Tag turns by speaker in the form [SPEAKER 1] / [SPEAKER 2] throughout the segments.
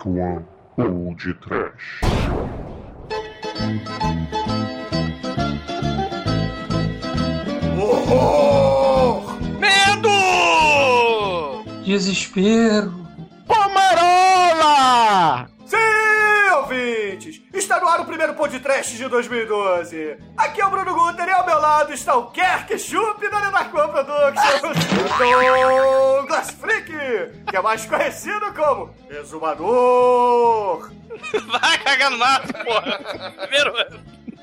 [SPEAKER 1] Dark One ou de Trash.
[SPEAKER 2] Horror!
[SPEAKER 3] Medo!
[SPEAKER 4] Desespero.
[SPEAKER 2] Primeiro podcast de 2012. Aqui é o Bruno Guter e ao meu lado está o Kerk Chup da Nenarcon Productions, Douglas Freak, que é mais conhecido como Exumador.
[SPEAKER 3] Vai cagar no mato, porra. Primeiro.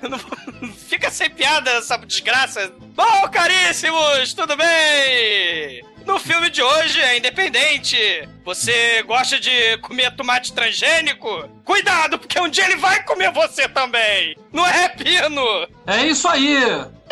[SPEAKER 3] Não, fica sem piada essa desgraça. Bom, caríssimos, tudo bem? No filme de hoje é independente. Você gosta de comer tomate transgênico? Cuidado, porque um dia ele vai comer você também. Não é, Pino?
[SPEAKER 4] É isso aí.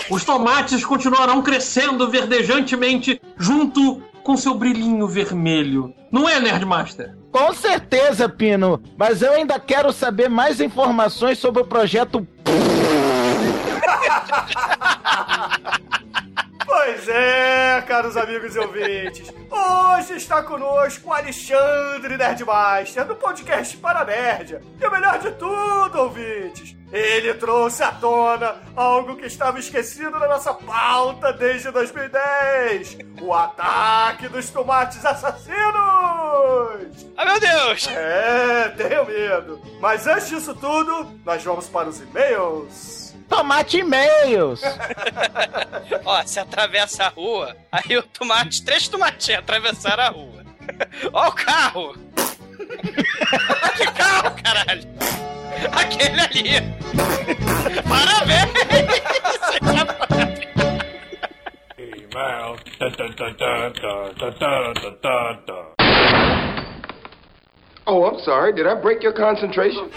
[SPEAKER 4] Os tomates continuarão crescendo verdejantemente junto com seu brilhinho vermelho. Não é, Nerdmaster?
[SPEAKER 5] Com certeza, Pino. Mas eu ainda quero saber mais informações sobre o projeto.
[SPEAKER 2] Pois é, caros amigos e ouvintes. Hoje está conosco o Alexandre Nerdmaster, do podcast Para Nerd. E o melhor de tudo, ouvintes, ele trouxe à tona algo que estava esquecido na nossa pauta desde 2010: o ataque dos tomates assassinos!
[SPEAKER 3] Ah, meu Deus!
[SPEAKER 2] É, tenho medo. Mas antes disso tudo, nós vamos para os e-mails.
[SPEAKER 5] Tomate e-mails!
[SPEAKER 3] Ó, você atravessa a rua, aí o tomate, três tomatinhos atravessaram a rua. Ó o carro! que carro, caralho? Aquele ali! Parabéns!
[SPEAKER 6] Email. Da, da, da, da, da, da, da, da, da.
[SPEAKER 7] Oh, I'm sorry. Did I break your concentration?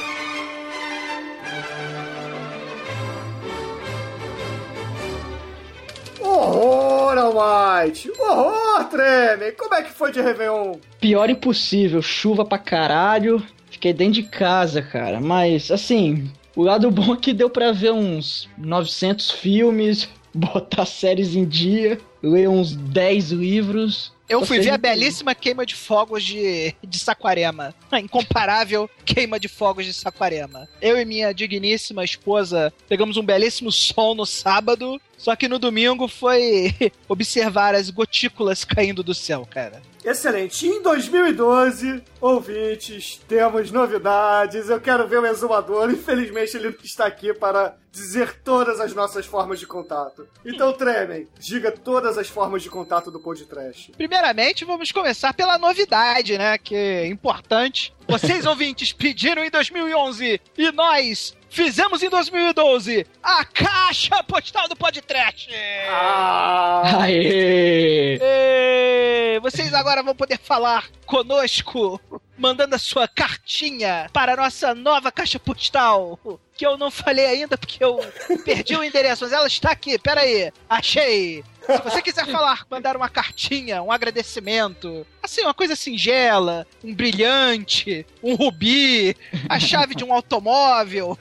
[SPEAKER 2] Horror, Almighty! Horror, Treme! Como é que foi de Réveillon?
[SPEAKER 8] Pior impossível, chuva pra caralho. Fiquei dentro de casa, cara. Mas, assim, o lado bom é que deu pra ver uns 900 filmes, botar séries em dia, ler uns 10 livros.
[SPEAKER 9] Eu fui ver a belíssima queima de fogos de, de Saquarema. A incomparável queima de fogos de Saquarema. Eu e minha digníssima esposa pegamos um belíssimo sol no sábado, só que no domingo foi observar as gotículas caindo do céu, cara.
[SPEAKER 2] Excelente. Em 2012, ouvintes, temos novidades. Eu quero ver o exumador. Infelizmente, ele não está aqui para dizer todas as nossas formas de contato. Então, Tremem, diga todas as formas de contato do podcast.
[SPEAKER 9] Primeiramente, vamos começar pela novidade, né? Que é importante. Vocês, ouvintes, pediram em 2011 e nós fizemos em 2012 a caixa postal do podcast.
[SPEAKER 2] Ah!
[SPEAKER 8] Aê!
[SPEAKER 9] Ê, Vocês agora vão poder falar conosco, mandando a sua cartinha para a nossa nova caixa postal. Que eu não falei ainda porque eu perdi o endereço, mas ela está aqui, pera aí. Achei. Se você quiser falar, mandar uma cartinha, um agradecimento, assim, uma coisa singela, um brilhante, um rubi, a chave de um automóvel,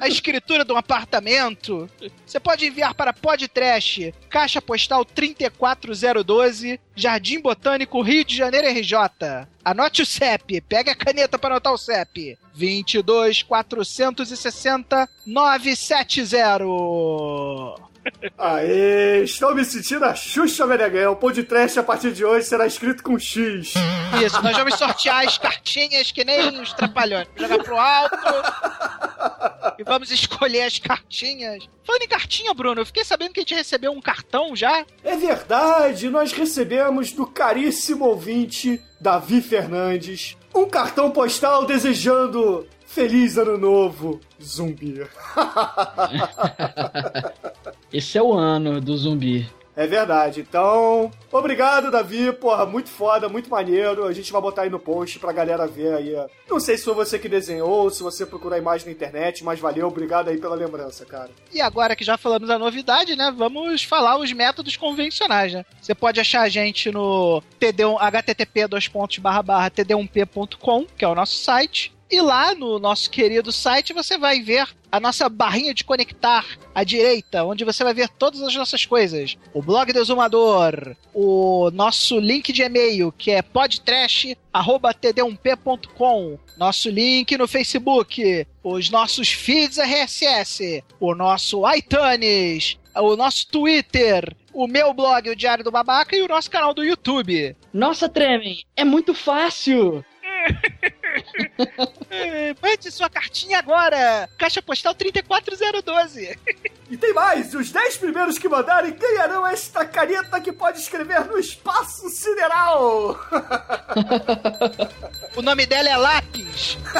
[SPEAKER 9] a escritura de um apartamento, você pode enviar para Podtrash, Caixa Postal 34012, Jardim Botânico, Rio de Janeiro, RJ. Anote o CEP, pega a caneta para anotar o CEP. 22 460 970.
[SPEAKER 2] Aê, estou me sentindo a Xuxa Meneghel. O podcast a partir de hoje será escrito com X.
[SPEAKER 9] Isso, nós vamos sortear as cartinhas que nem os trapalhões. Vamos jogar pro alto. E vamos escolher as cartinhas. Falando em cartinha, Bruno, eu fiquei sabendo que a gente recebeu um cartão já.
[SPEAKER 2] É verdade, nós recebemos do caríssimo ouvinte Davi Fernandes um cartão postal desejando Feliz Ano Novo, zumbi.
[SPEAKER 8] Esse é o ano do zumbi.
[SPEAKER 2] É verdade. Então, obrigado, Davi. Porra, muito foda, muito maneiro. A gente vai botar aí no post pra galera ver aí. Não sei se foi você que desenhou, se você procurou a imagem na internet, mas valeu. Obrigado aí pela lembrança, cara.
[SPEAKER 9] E agora que já falamos a novidade, né? Vamos falar os métodos convencionais, né? Você pode achar a gente no td1, http td1p.com, que é o nosso site. E lá no nosso querido site você vai ver a nossa barrinha de conectar à direita, onde você vai ver todas as nossas coisas. O blog do Exumador, o nosso link de e-mail, que é podtrash.td1p.com, nosso link no Facebook, os nossos feeds RSS, o nosso iTunes, o nosso Twitter, o meu blog, o Diário do Babaca, e o nosso canal do YouTube.
[SPEAKER 8] Nossa, Tremen, é muito fácil!
[SPEAKER 9] É, Mande sua cartinha agora! Caixa postal 34012.
[SPEAKER 2] E tem mais! Os 10 primeiros que mandarem ganharão esta caneta que pode escrever no espaço sideral!
[SPEAKER 9] O nome dela é Lápis.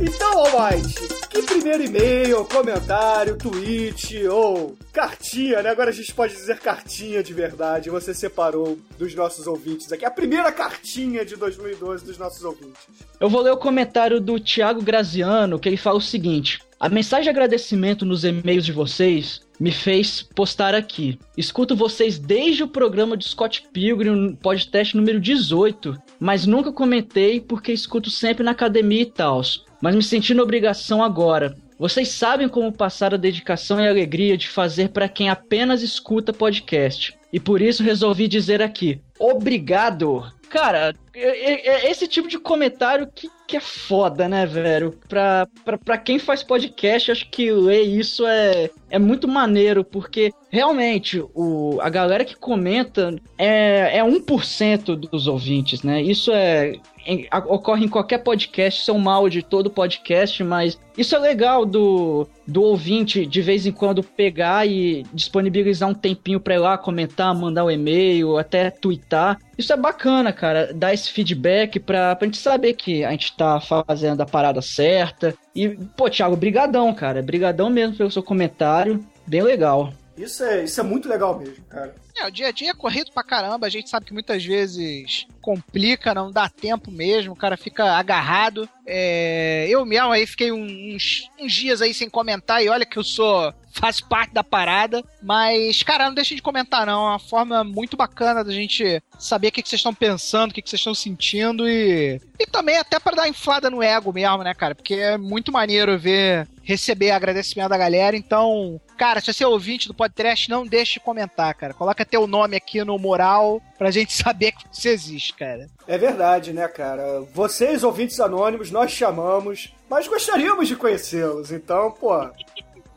[SPEAKER 2] Então, Almighty, que primeiro e-mail, comentário, tweet ou cartinha, né? Agora a gente pode dizer cartinha de verdade. Você separou dos nossos ouvintes aqui. A primeira cartinha de 2012 dos nossos ouvintes.
[SPEAKER 8] Eu vou ler o comentário do Thiago Graziano, que ele fala o seguinte: A mensagem de agradecimento nos e-mails de vocês me fez postar aqui. Escuto vocês desde o programa de Scott Pilgrim, podcast número 18, mas nunca comentei porque escuto sempre na academia e tal. Mas me senti na obrigação agora. Vocês sabem como passar a dedicação e a alegria de fazer para quem apenas escuta podcast. E por isso resolvi dizer aqui: obrigado! Cara, é- esse tipo de comentário que, que é foda, né, velho? Pra, pra, pra quem faz podcast, acho que ler isso é, é muito maneiro, porque realmente o, a galera que comenta é, é 1% dos ouvintes, né? Isso é. em- a- ocorre em qualquer podcast, isso é um mal de todo podcast, mas isso é legal do, do ouvinte de vez em quando pegar e disponibilizar um tempinho pra ir lá comentar, mandar um e-mail, até twittar. Isso é bacana, cara, dar esse feedback pra, pra gente saber que a gente tá fazendo a parada certa. E, pô, Thiago, brigadão, cara. Brigadão mesmo pelo seu comentário. Bem legal.
[SPEAKER 2] Isso é, isso é muito legal mesmo, cara.
[SPEAKER 9] É, o dia a dia é corrido pra caramba. A gente sabe que muitas vezes complica, não dá tempo mesmo. O cara fica agarrado. É, eu mesmo aí fiquei uns, uns dias aí sem comentar. E olha que eu sou. Faço parte da parada. Mas, cara, não deixem de comentar, não. É uma forma muito bacana da gente saber o que, que vocês estão pensando, o que, que vocês estão sentindo. E, e também até pra dar inflada no ego mesmo, né, cara? Porque é muito maneiro ver. Receber agradecimento da galera. Então, cara, se você é ouvinte do podcast, não deixe de comentar, cara. Coloca teu nome aqui no moral pra gente saber que você existe, cara.
[SPEAKER 2] É verdade, né, cara? Vocês, ouvintes anônimos, nós chamamos, mas gostaríamos de conhecê-los. Então, pô,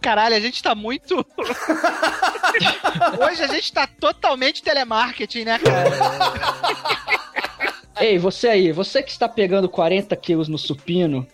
[SPEAKER 9] Caralho, a gente tá muito. Hoje a gente tá totalmente telemarketing, né, cara?
[SPEAKER 8] Ei, você aí, você que está pegando 40 quilos no supino.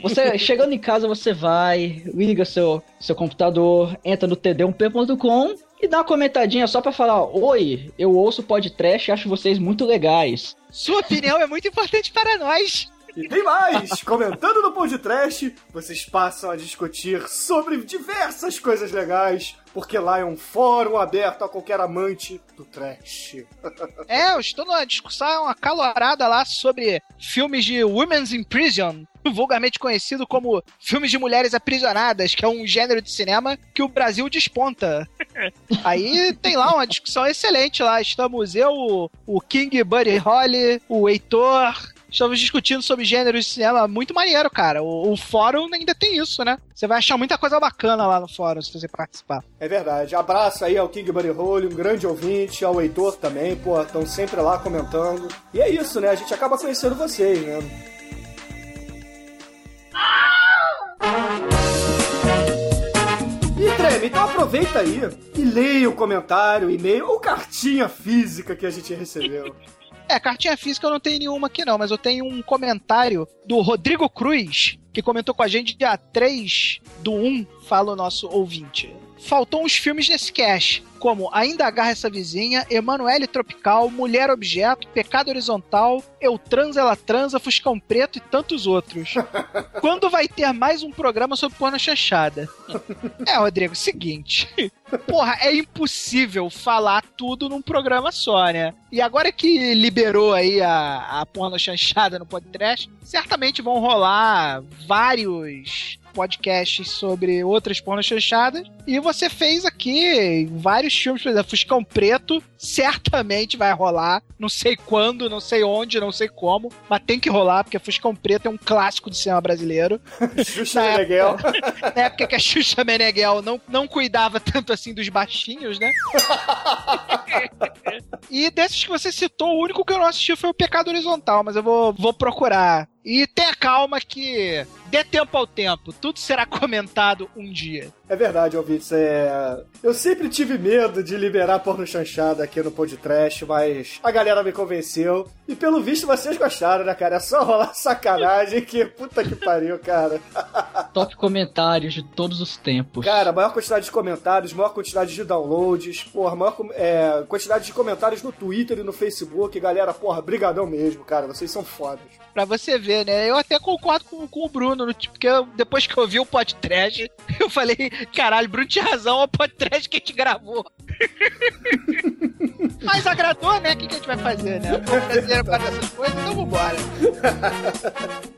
[SPEAKER 8] Você, chegando em casa, você vai, liga seu, seu computador, entra no td1p.com e dá uma comentadinha só pra falar: Oi, eu ouço podcast e acho vocês muito legais.
[SPEAKER 9] Sua opinião é muito importante para nós.
[SPEAKER 2] E tem mais! Comentando no Pão de Trash, vocês passam a discutir sobre diversas coisas legais, porque lá é um fórum aberto a qualquer amante do trash.
[SPEAKER 9] É, eu estou numa discussão acalorada lá sobre filmes de Women's in Prison, vulgarmente conhecido como filmes de mulheres aprisionadas, que é um gênero de cinema que o Brasil desponta. Aí tem lá uma discussão excelente lá. Estamos eu, o King Buddy Holly, o Heitor. Estamos discutindo sobre gêneros de cinema muito maneiro, cara. O, o fórum ainda tem isso, né? Você vai achar muita coisa bacana lá no fórum se você participar.
[SPEAKER 2] É verdade. Abraço aí ao King Buddy Holly, um grande ouvinte, ao Heitor também, pô, estão sempre lá comentando. E é isso, né? A gente acaba conhecendo vocês, né? E treme, então aproveita aí e leia o comentário, e-mail ou cartinha física que a gente recebeu.
[SPEAKER 9] É, cartinha física eu não tenho nenhuma aqui não, mas eu tenho um comentário do Rodrigo Cruz, que comentou com a gente dia 3 do 1, fala o nosso ouvinte. Faltou uns filmes nesse cast, como Ainda Agarra Essa Vizinha, Emanuele Tropical, Mulher Objeto, Pecado Horizontal, Eu Transa, Ela Transa, Fuscão Preto e tantos outros. Quando vai ter mais um programa sobre porno chanchada? É, Rodrigo, seguinte. Porra, é impossível falar tudo num programa só, né? E agora que liberou aí a, a porno chanchada no podcast, certamente vão rolar vários podcasts sobre outras pornos chanchadas. E você fez aqui vários filmes, por exemplo, Fuscão Preto, certamente vai rolar. Não sei quando, não sei onde, não sei como, mas tem que rolar, porque Fuscão Preto é um clássico do cinema brasileiro.
[SPEAKER 2] Xuxa
[SPEAKER 9] Na
[SPEAKER 2] Meneghel.
[SPEAKER 9] Na época que a Xuxa Meneghel não, não cuidava tanto assim dos baixinhos, né? e desses que você citou, o único que eu não assisti foi o Pecado Horizontal, mas eu vou, vou procurar. E tenha calma que dê tempo ao tempo, tudo será comentado um dia.
[SPEAKER 2] É verdade, ouvintes. É... Eu sempre tive medo de liberar porno chanchada aqui no podcast, mas a galera me convenceu. E pelo visto vocês gostaram, né, cara? É só rolar sacanagem que puta que pariu, cara.
[SPEAKER 8] Top comentários de todos os tempos.
[SPEAKER 2] Cara, maior quantidade de comentários, maior quantidade de downloads, porra, maior é, quantidade de comentários no Twitter e no Facebook. Galera, porra, brigadão mesmo, cara. Vocês são fodas.
[SPEAKER 9] Pra você ver, né? Eu até concordo com, com o Bruno, no- porque eu- depois que eu vi o podcast, eu falei, caralho, Bruno tinha razão, é o podcast que a gente gravou. Mas agradou, né? O que, que a gente vai fazer, né? O brasileiro gosta dessas coisas, então vambora.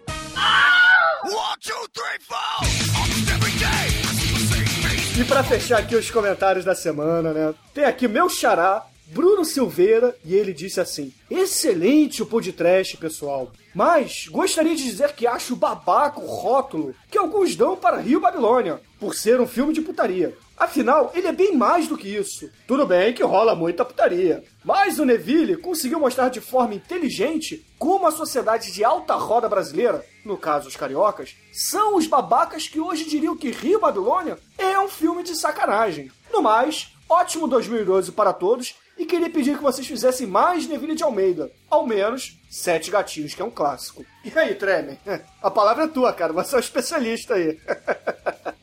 [SPEAKER 2] E pra fechar aqui os comentários da semana, né? Tem aqui meu xará, Bruno Silveira, e ele disse assim: Excelente o podcast, pessoal. Mas gostaria de dizer que acho babaca o rótulo que alguns dão para Rio Babilônia, por ser um filme de putaria. Afinal, ele é bem mais do que isso. Tudo bem que rola muita putaria. Mas o Neville conseguiu mostrar de forma inteligente como a sociedade de alta roda brasileira, no caso os cariocas, são os babacas que hoje diriam que Rio Babilônia é um filme de sacanagem. No mais, ótimo 2012 para todos e queria pedir que vocês fizessem mais Neville de Almeida. Ao menos Sete Gatinhos, que é um clássico. E aí, Tremer? A palavra é tua, cara. Você é um especialista aí.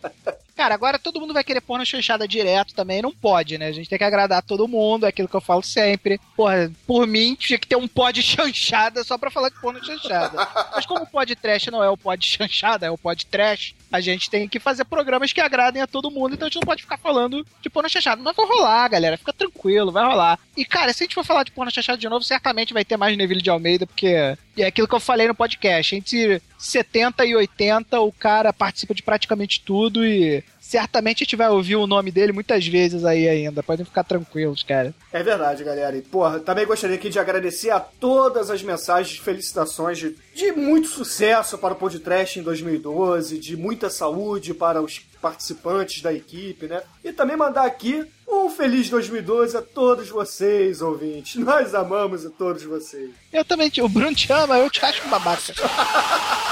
[SPEAKER 9] Cara, agora todo mundo vai querer porno chanchada direto também, não pode, né? A gente tem que agradar todo mundo, é aquilo que eu falo sempre. Porra, por mim, tinha que ter um pod chanchada só pra falar de porno chanchada. Mas como o pod trash não é o pod chanchada, é o pod trash, a gente tem que fazer programas que agradem a todo mundo, então a gente não pode ficar falando de porno chanchada. Mas vai rolar, galera, fica tranquilo, vai rolar. E, cara, se a gente for falar de porno chanchada de novo, certamente vai ter mais Neville de Almeida, porque é aquilo que eu falei no podcast. Entre 70 e 80, o cara participa de praticamente tudo e certamente a gente vai ouvir o nome dele muitas vezes aí ainda. Podem ficar tranquilos, cara.
[SPEAKER 2] É verdade, galera. E, porra, também gostaria aqui de agradecer a todas as mensagens de felicitações de, de muito sucesso para o podcast em 2012, de muita saúde para os participantes da equipe, né? E também mandar aqui um feliz 2012 a todos vocês, ouvintes. Nós amamos a todos vocês.
[SPEAKER 9] Eu também, te- o Bruno te ama, eu te acho um babaca.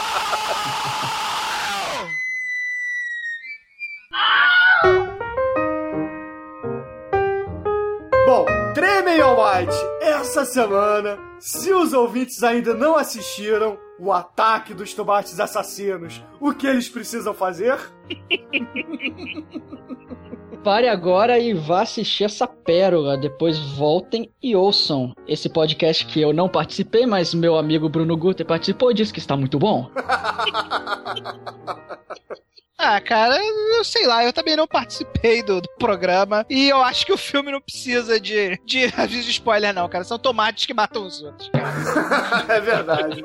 [SPEAKER 2] essa semana, se os ouvintes ainda não assistiram o ataque dos tomates assassinos, o que eles precisam fazer?
[SPEAKER 8] Pare agora e vá assistir essa pérola. Depois voltem e ouçam esse podcast que eu não participei, mas meu amigo Bruno Guter participou e disse que está muito bom.
[SPEAKER 9] Ah, cara, eu sei lá, eu também não participei do, do programa e eu acho que o filme não precisa de, de aviso de spoiler, não, cara. São tomates que matam os outros.
[SPEAKER 2] é verdade.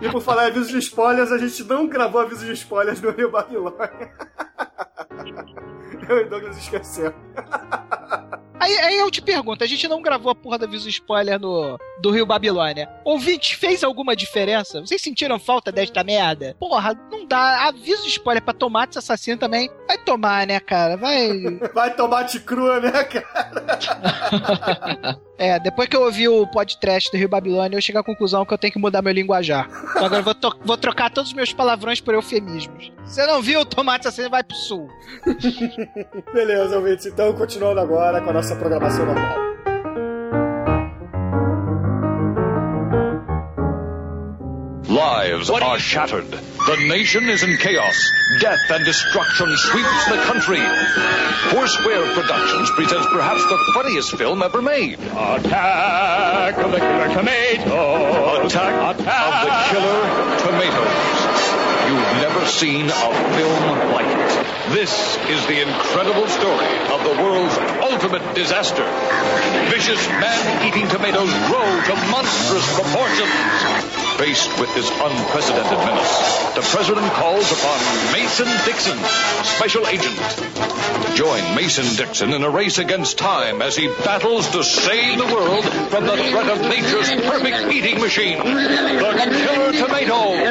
[SPEAKER 2] E por falar em aviso de spoilers, a gente não gravou aviso de spoilers no Rio Babilônia. Eu e Douglas esquecemos.
[SPEAKER 9] Aí, aí eu te pergunto, a gente não gravou a porra do aviso spoiler no, do Rio Babilônia. Ouvinte, fez alguma diferença? Vocês sentiram falta desta merda? Porra, não dá. Aviso spoiler pra tomates assassino também. Vai tomar, né, cara? Vai.
[SPEAKER 2] Vai tomate crua, né, cara?
[SPEAKER 9] É, depois que eu ouvi o podcast do Rio Babilônia, eu cheguei à conclusão que eu tenho que mudar meu linguajar. Então agora eu vou, vou trocar todos os meus palavrões por eufemismos. Você não viu o tomate assassino, vai pro sul.
[SPEAKER 2] Beleza, ouvintes. Então, continuando agora com a nossa programação normal.
[SPEAKER 10] Lives are shattered. The nation is in chaos. Death and destruction sweeps the country. Foursquare Productions presents perhaps the funniest film ever made.
[SPEAKER 6] Attack of the Killer Tomato.
[SPEAKER 10] Attack, of the Killer Tomatoes. You've never seen a film like it. This is the incredible story of the world's ultimate disaster. Vicious man-eating tomatoes grow to monstrous proportions. Faced with this unprecedented menace, the president calls upon Mason Dixon, special agent, join Mason Dixon in a race against time as he battles to save the world from the threat of nature's perfect eating machine, the killer. Tomato.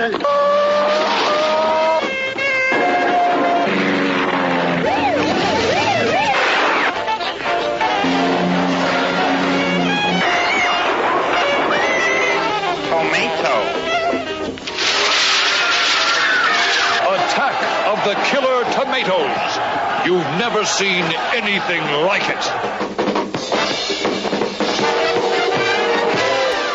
[SPEAKER 10] You've never seen anything like it.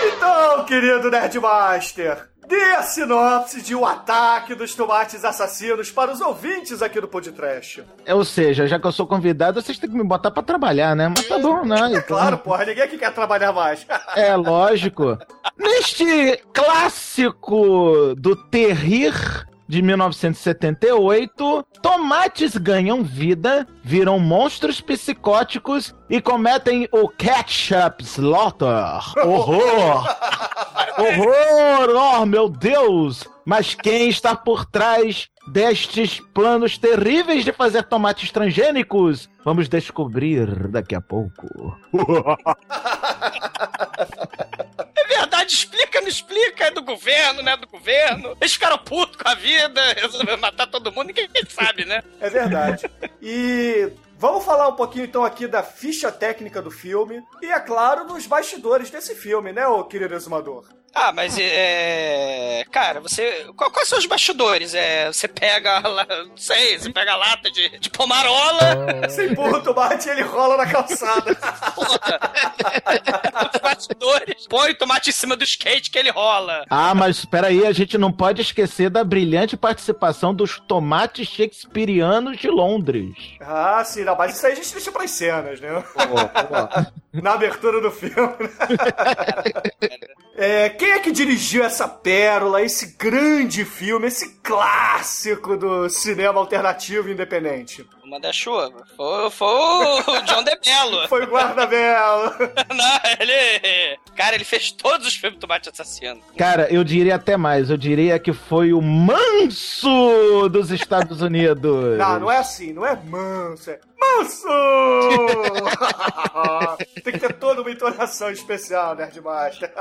[SPEAKER 2] Então, querido Nerdmaster, dê a sinopse de O Ataque dos Tomates Assassinos para os ouvintes aqui do Podcast.
[SPEAKER 5] É, Ou seja, já que eu sou convidado, vocês têm que me botar pra trabalhar, né? Mas tá bom, né?
[SPEAKER 2] Claro, porra, ninguém aqui quer trabalhar mais.
[SPEAKER 5] É, lógico. Neste clássico do Terrir de 1978, tomates ganham vida, viram monstros psicóticos e cometem o Ketchup Slaughter. Horror! Horror! Oh, meu Deus! Mas quem está por trás destes planos terríveis de fazer tomates transgênicos? Vamos descobrir daqui a pouco.
[SPEAKER 3] É verdade, explica, não explica, é do governo, não é do governo. Eles ficaram putos com a vida, resolveram matar todo mundo, ninguém sabe, né?
[SPEAKER 2] É verdade. E vamos falar um pouquinho então aqui da ficha técnica do filme e, é claro, dos bastidores desse filme, né, ô querido exumador?
[SPEAKER 3] Ah, mas é. Cara, você. qual- Quais são os bastidores? É, você pega. lá- Não sei, você pega a lata de, de pomarola.
[SPEAKER 2] Você empurra o tomate e ele rola na calçada.
[SPEAKER 3] os bastidores. Põe o tomate em cima do skate que ele rola.
[SPEAKER 5] Ah, mas espera aí, a gente não pode esquecer da brilhante participação dos tomates shakespearianos de Londres.
[SPEAKER 2] Ah, sim, não, mas isso aí a gente deixa pras cenas, né? Na abertura do filme. né? É, quem é que dirigiu essa pérola, esse grande filme, esse clássico do cinema alternativo independente?
[SPEAKER 3] Uma da chuva. Foi, foi o John DeMello.
[SPEAKER 2] Foi o Guarda-Belo.
[SPEAKER 3] Não, ele. Cara, ele fez todos os filmes do Tomate Assassino.
[SPEAKER 5] Cara, eu diria até mais, eu diria que foi o manso dos Estados Unidos.
[SPEAKER 2] Não, não é assim, não é manso, é manso! tem que ter toda uma entonação especial, Nerdmaster.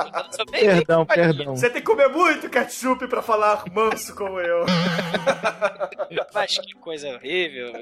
[SPEAKER 5] Perdão, perdão.
[SPEAKER 2] Você tem que comer muito ketchup pra falar manso como eu.
[SPEAKER 3] Mas que coisa horrível.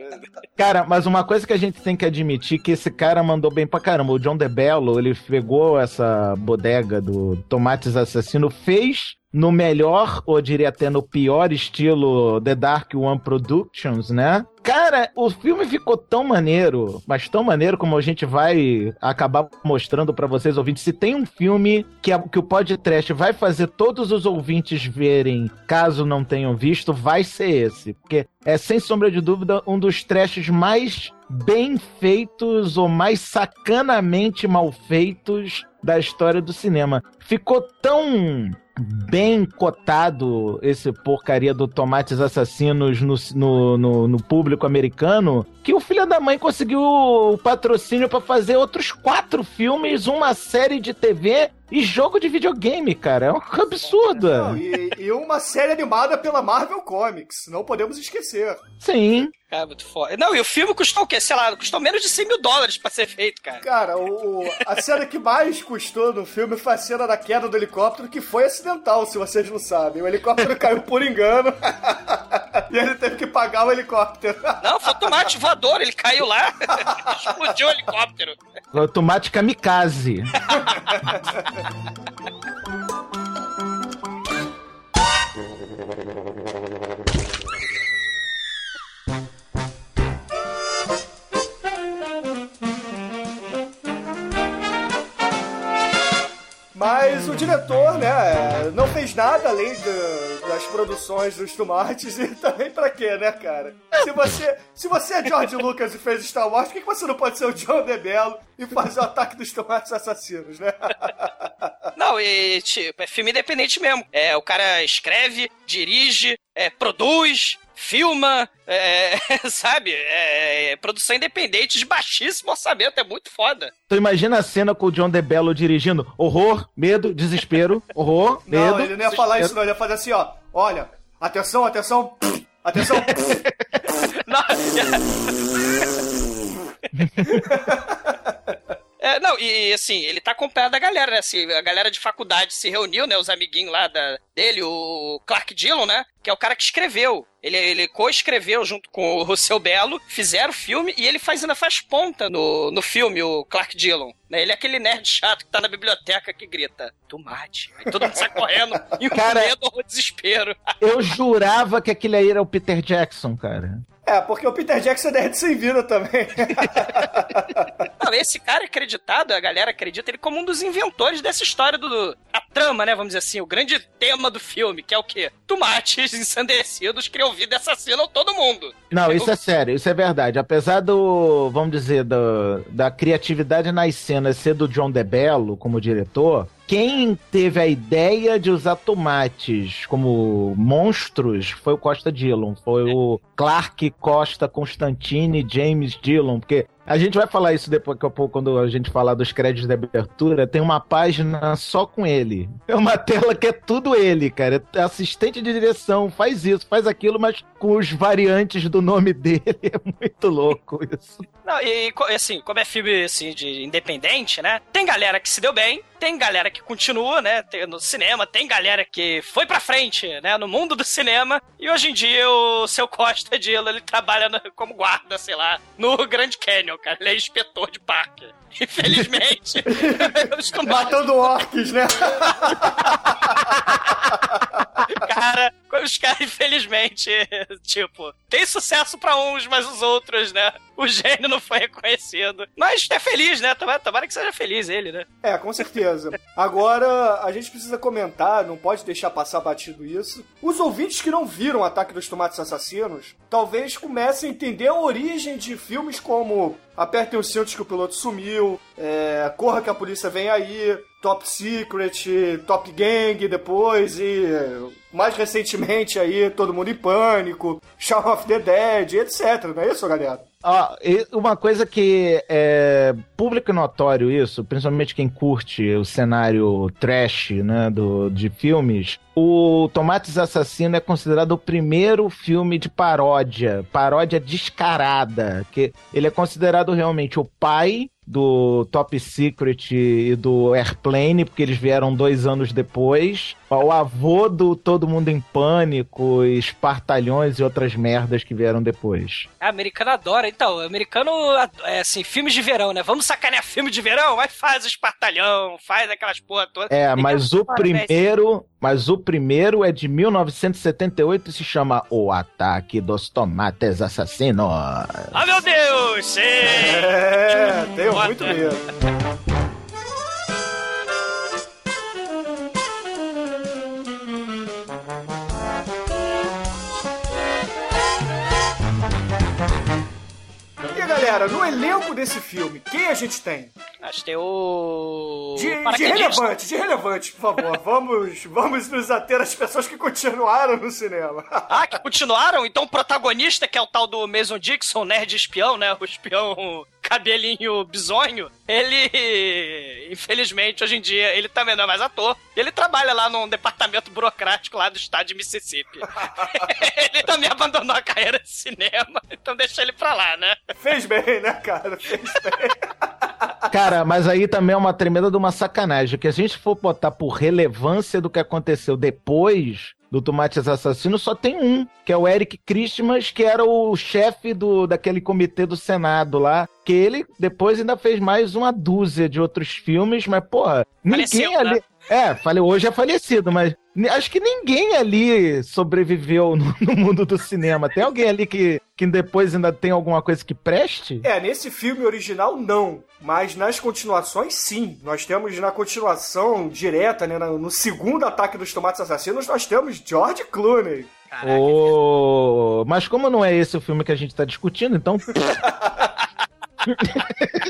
[SPEAKER 5] Cara, mas uma coisa que a gente tem que admitir que esse cara mandou bem pra caramba. O John DeBello, ele pegou essa bodega do Tomates Assassino, fez no melhor, ou diria até no pior estilo The Dark One Productions, né? Cara, o filme ficou tão maneiro, mas tão maneiro como a gente vai acabar mostrando pra vocês, ouvintes. Se tem um filme que, a- que o podcast vai fazer todos os ouvintes verem, caso não tenham visto, vai ser esse. Porque é, sem sombra de dúvida, um dos trashes mais bem feitos ou mais sacanamente mal feitos da história do cinema. Ficou tão bem cotado esse porcaria do Tomates Assassinos no, no, no- no público americano que o filho da mãe conseguiu o patrocínio pra fazer outros quatro filmes, uma série de TV e jogo de videogame, cara. É um absurdo.
[SPEAKER 2] Não, e, e uma série animada pela Marvel Comics, não podemos esquecer.
[SPEAKER 5] Sim.
[SPEAKER 3] Cara, muito foda. Não, e o filme custou o quê? Sei lá, custou menos de 100 mil dólares pra ser feito, cara.
[SPEAKER 2] Cara, o, o- a cena que mais custou no filme foi a cena da queda do helicóptero, que foi acidental, se vocês não sabem. O helicóptero caiu por engano e ele teve que pagar o helicóptero.
[SPEAKER 3] Não, foi o tomate voador, ele caiu lá, explodiu o helicóptero.
[SPEAKER 5] O tomate kamikaze.
[SPEAKER 2] Mas o diretor, né, não fez nada além do- das produções dos tomates e também pra quê, né, cara? Se você, se você é George Lucas e fez Star Wars, por que que você não pode ser o John DeBello e fazer o ataque dos tomates assassinos, né?
[SPEAKER 3] Não, e tipo, é filme independente mesmo. É, o cara escreve, dirige, é, produz, filma, é, sabe? É, produção independente de baixíssimo orçamento, é muito foda.
[SPEAKER 5] Então imagina a cena com o John DeBello dirigindo horror, medo, desespero, horror, medo.
[SPEAKER 2] Não, ele não ia falar isso, não. Ele ia fazer assim, ó. Olha, atenção, atenção, atenção.
[SPEAKER 3] É, não, e, e, assim, ele tá acompanhado da galera, né? Assim, a galera de faculdade se reuniu, né? Os amiguinhos lá da, dele, o Clark Dillon, né? Que é o cara que escreveu. Ele, ele co-escreveu junto com o Rossel Belo, fizeram o filme e ele faz, ainda faz ponta no, no filme, o Clark Dillon. Né? Ele é aquele nerd chato que tá na biblioteca que grita, tomate. Aí todo mundo sai correndo e o
[SPEAKER 5] Cara,
[SPEAKER 3] medo ou desespero.
[SPEAKER 5] Eu jurava que aquele aí era o Peter Jackson, cara.
[SPEAKER 2] É, porque o Peter Jackson é nerd sem vida também.
[SPEAKER 3] Não, esse cara é acreditado, a galera acredita ele como um dos inventores dessa história do. A trama, né? Vamos dizer assim, o grande tema do filme, que é o quê? Tomates ensandecidos criam vida e assassinam todo mundo.
[SPEAKER 5] Não, isso é sério, isso é verdade. Apesar do, vamos dizer, do, da criatividade nas cenas ser do John DeBello como diretor, quem teve a ideia de usar tomates como monstros foi o Costa Dillon. Foi o Clark Costa Constantine James Dillon, porque a gente vai falar isso depois daqui a pouco, quando a gente falar dos créditos de abertura. Tem uma página só com ele. É uma tela que é tudo ele, cara. É Assistente de direção, faz isso, faz aquilo, mas com os variantes do nome dele. É muito louco isso.
[SPEAKER 3] Não, e co- assim, como é filme assim, de independente, né? Tem galera que se deu bem, tem galera que continua, né? no cinema, tem galera que foi pra frente, né? No mundo do cinema. E hoje em dia o seu Costa Dilo, ele trabalha no- como guarda, sei lá, no Grand Canyon, cara. Ele é inspetor de parque. Infelizmente. os tomates-
[SPEAKER 2] Matando orques, né?
[SPEAKER 3] cara, os caras, infelizmente, tipo, tem sucesso pra uns, mas os outros, né? O gênio não foi reconhecido. Mas é feliz, né? Tomara, tomara que seja feliz ele, né?
[SPEAKER 2] É, com certeza. Agora, a gente precisa comentar, não pode deixar passar batido isso. Os ouvintes que não viram Ataque dos Tomates Assassinos, talvez comecem a entender a origem de filmes como Apertem os cintos que o piloto sumiu, é, Corra que a polícia vem aí, Top Secret, Top Gang depois e mais recentemente aí Todo Mundo em Pânico, Shaun of the Dead, etc. Não é isso, galera?
[SPEAKER 5] E uma coisa que é público e notório isso, principalmente quem curte o cenário trash, né, do, de filmes, o Tomates Assassino é considerado o primeiro filme de paródia, paródia descarada, que ele é considerado realmente o pai do Top Secret e do Airplane, porque eles vieram dois anos depois. O avô do Todo Mundo em Pânico, Espartalhões e outras merdas que vieram depois.
[SPEAKER 3] A americano adora. Então, americano, é assim, filmes de verão, né? Vamos sacanear filme de verão? Aí faz o espartalhão, faz aquelas porra todas.
[SPEAKER 5] É, mas o primeiro, mas o primeiro é de 1978 e se chama O Ataque dos Tomates Assassinos.
[SPEAKER 3] Ah, meu Deus! Sim!
[SPEAKER 2] É, tenho muito medo. galera, no elenco desse filme, quem a gente tem?
[SPEAKER 3] Acho que tem o.
[SPEAKER 2] De, de relevante, de relevante, por favor. Vamos, vamos nos ater às pessoas que continuaram no cinema.
[SPEAKER 3] Ah, que continuaram? Então o protagonista, que é o tal do Mason Dixon, nerd espião, né? O espião cabelinho bizonho, ele, infelizmente, hoje em dia, ele também não é mais ator. Ele trabalha lá num departamento burocrático lá do estado de Mississippi. ele também abandonou a carreira de cinema, então deixa ele pra lá, né?
[SPEAKER 2] Fez bem, né, cara? Fez bem.
[SPEAKER 5] Cara, mas aí também é uma tremenda de uma sacanagem, que a gente for botar por relevância do que aconteceu depois do Tomates Assassino, só tem um, que é o Eric Christmas, que era o chefe do, daquele comitê do Senado lá, que ele depois ainda fez mais uma dúzia de outros filmes, mas, porra, ninguém
[SPEAKER 3] Faleceu,
[SPEAKER 5] ali...
[SPEAKER 3] né?
[SPEAKER 5] É, falei, hoje é falecido, mas acho que ninguém ali sobreviveu no, no mundo do cinema. Tem alguém ali que, que depois ainda tem alguma coisa que preste?
[SPEAKER 2] É, nesse filme original, não. Mas nas continuações, sim. Nós temos na continuação direta, né? No no segundo ataque dos tomates assassinos, nós temos George Clooney.
[SPEAKER 5] Ô, Mas como não é esse o filme que a gente tá discutindo, então.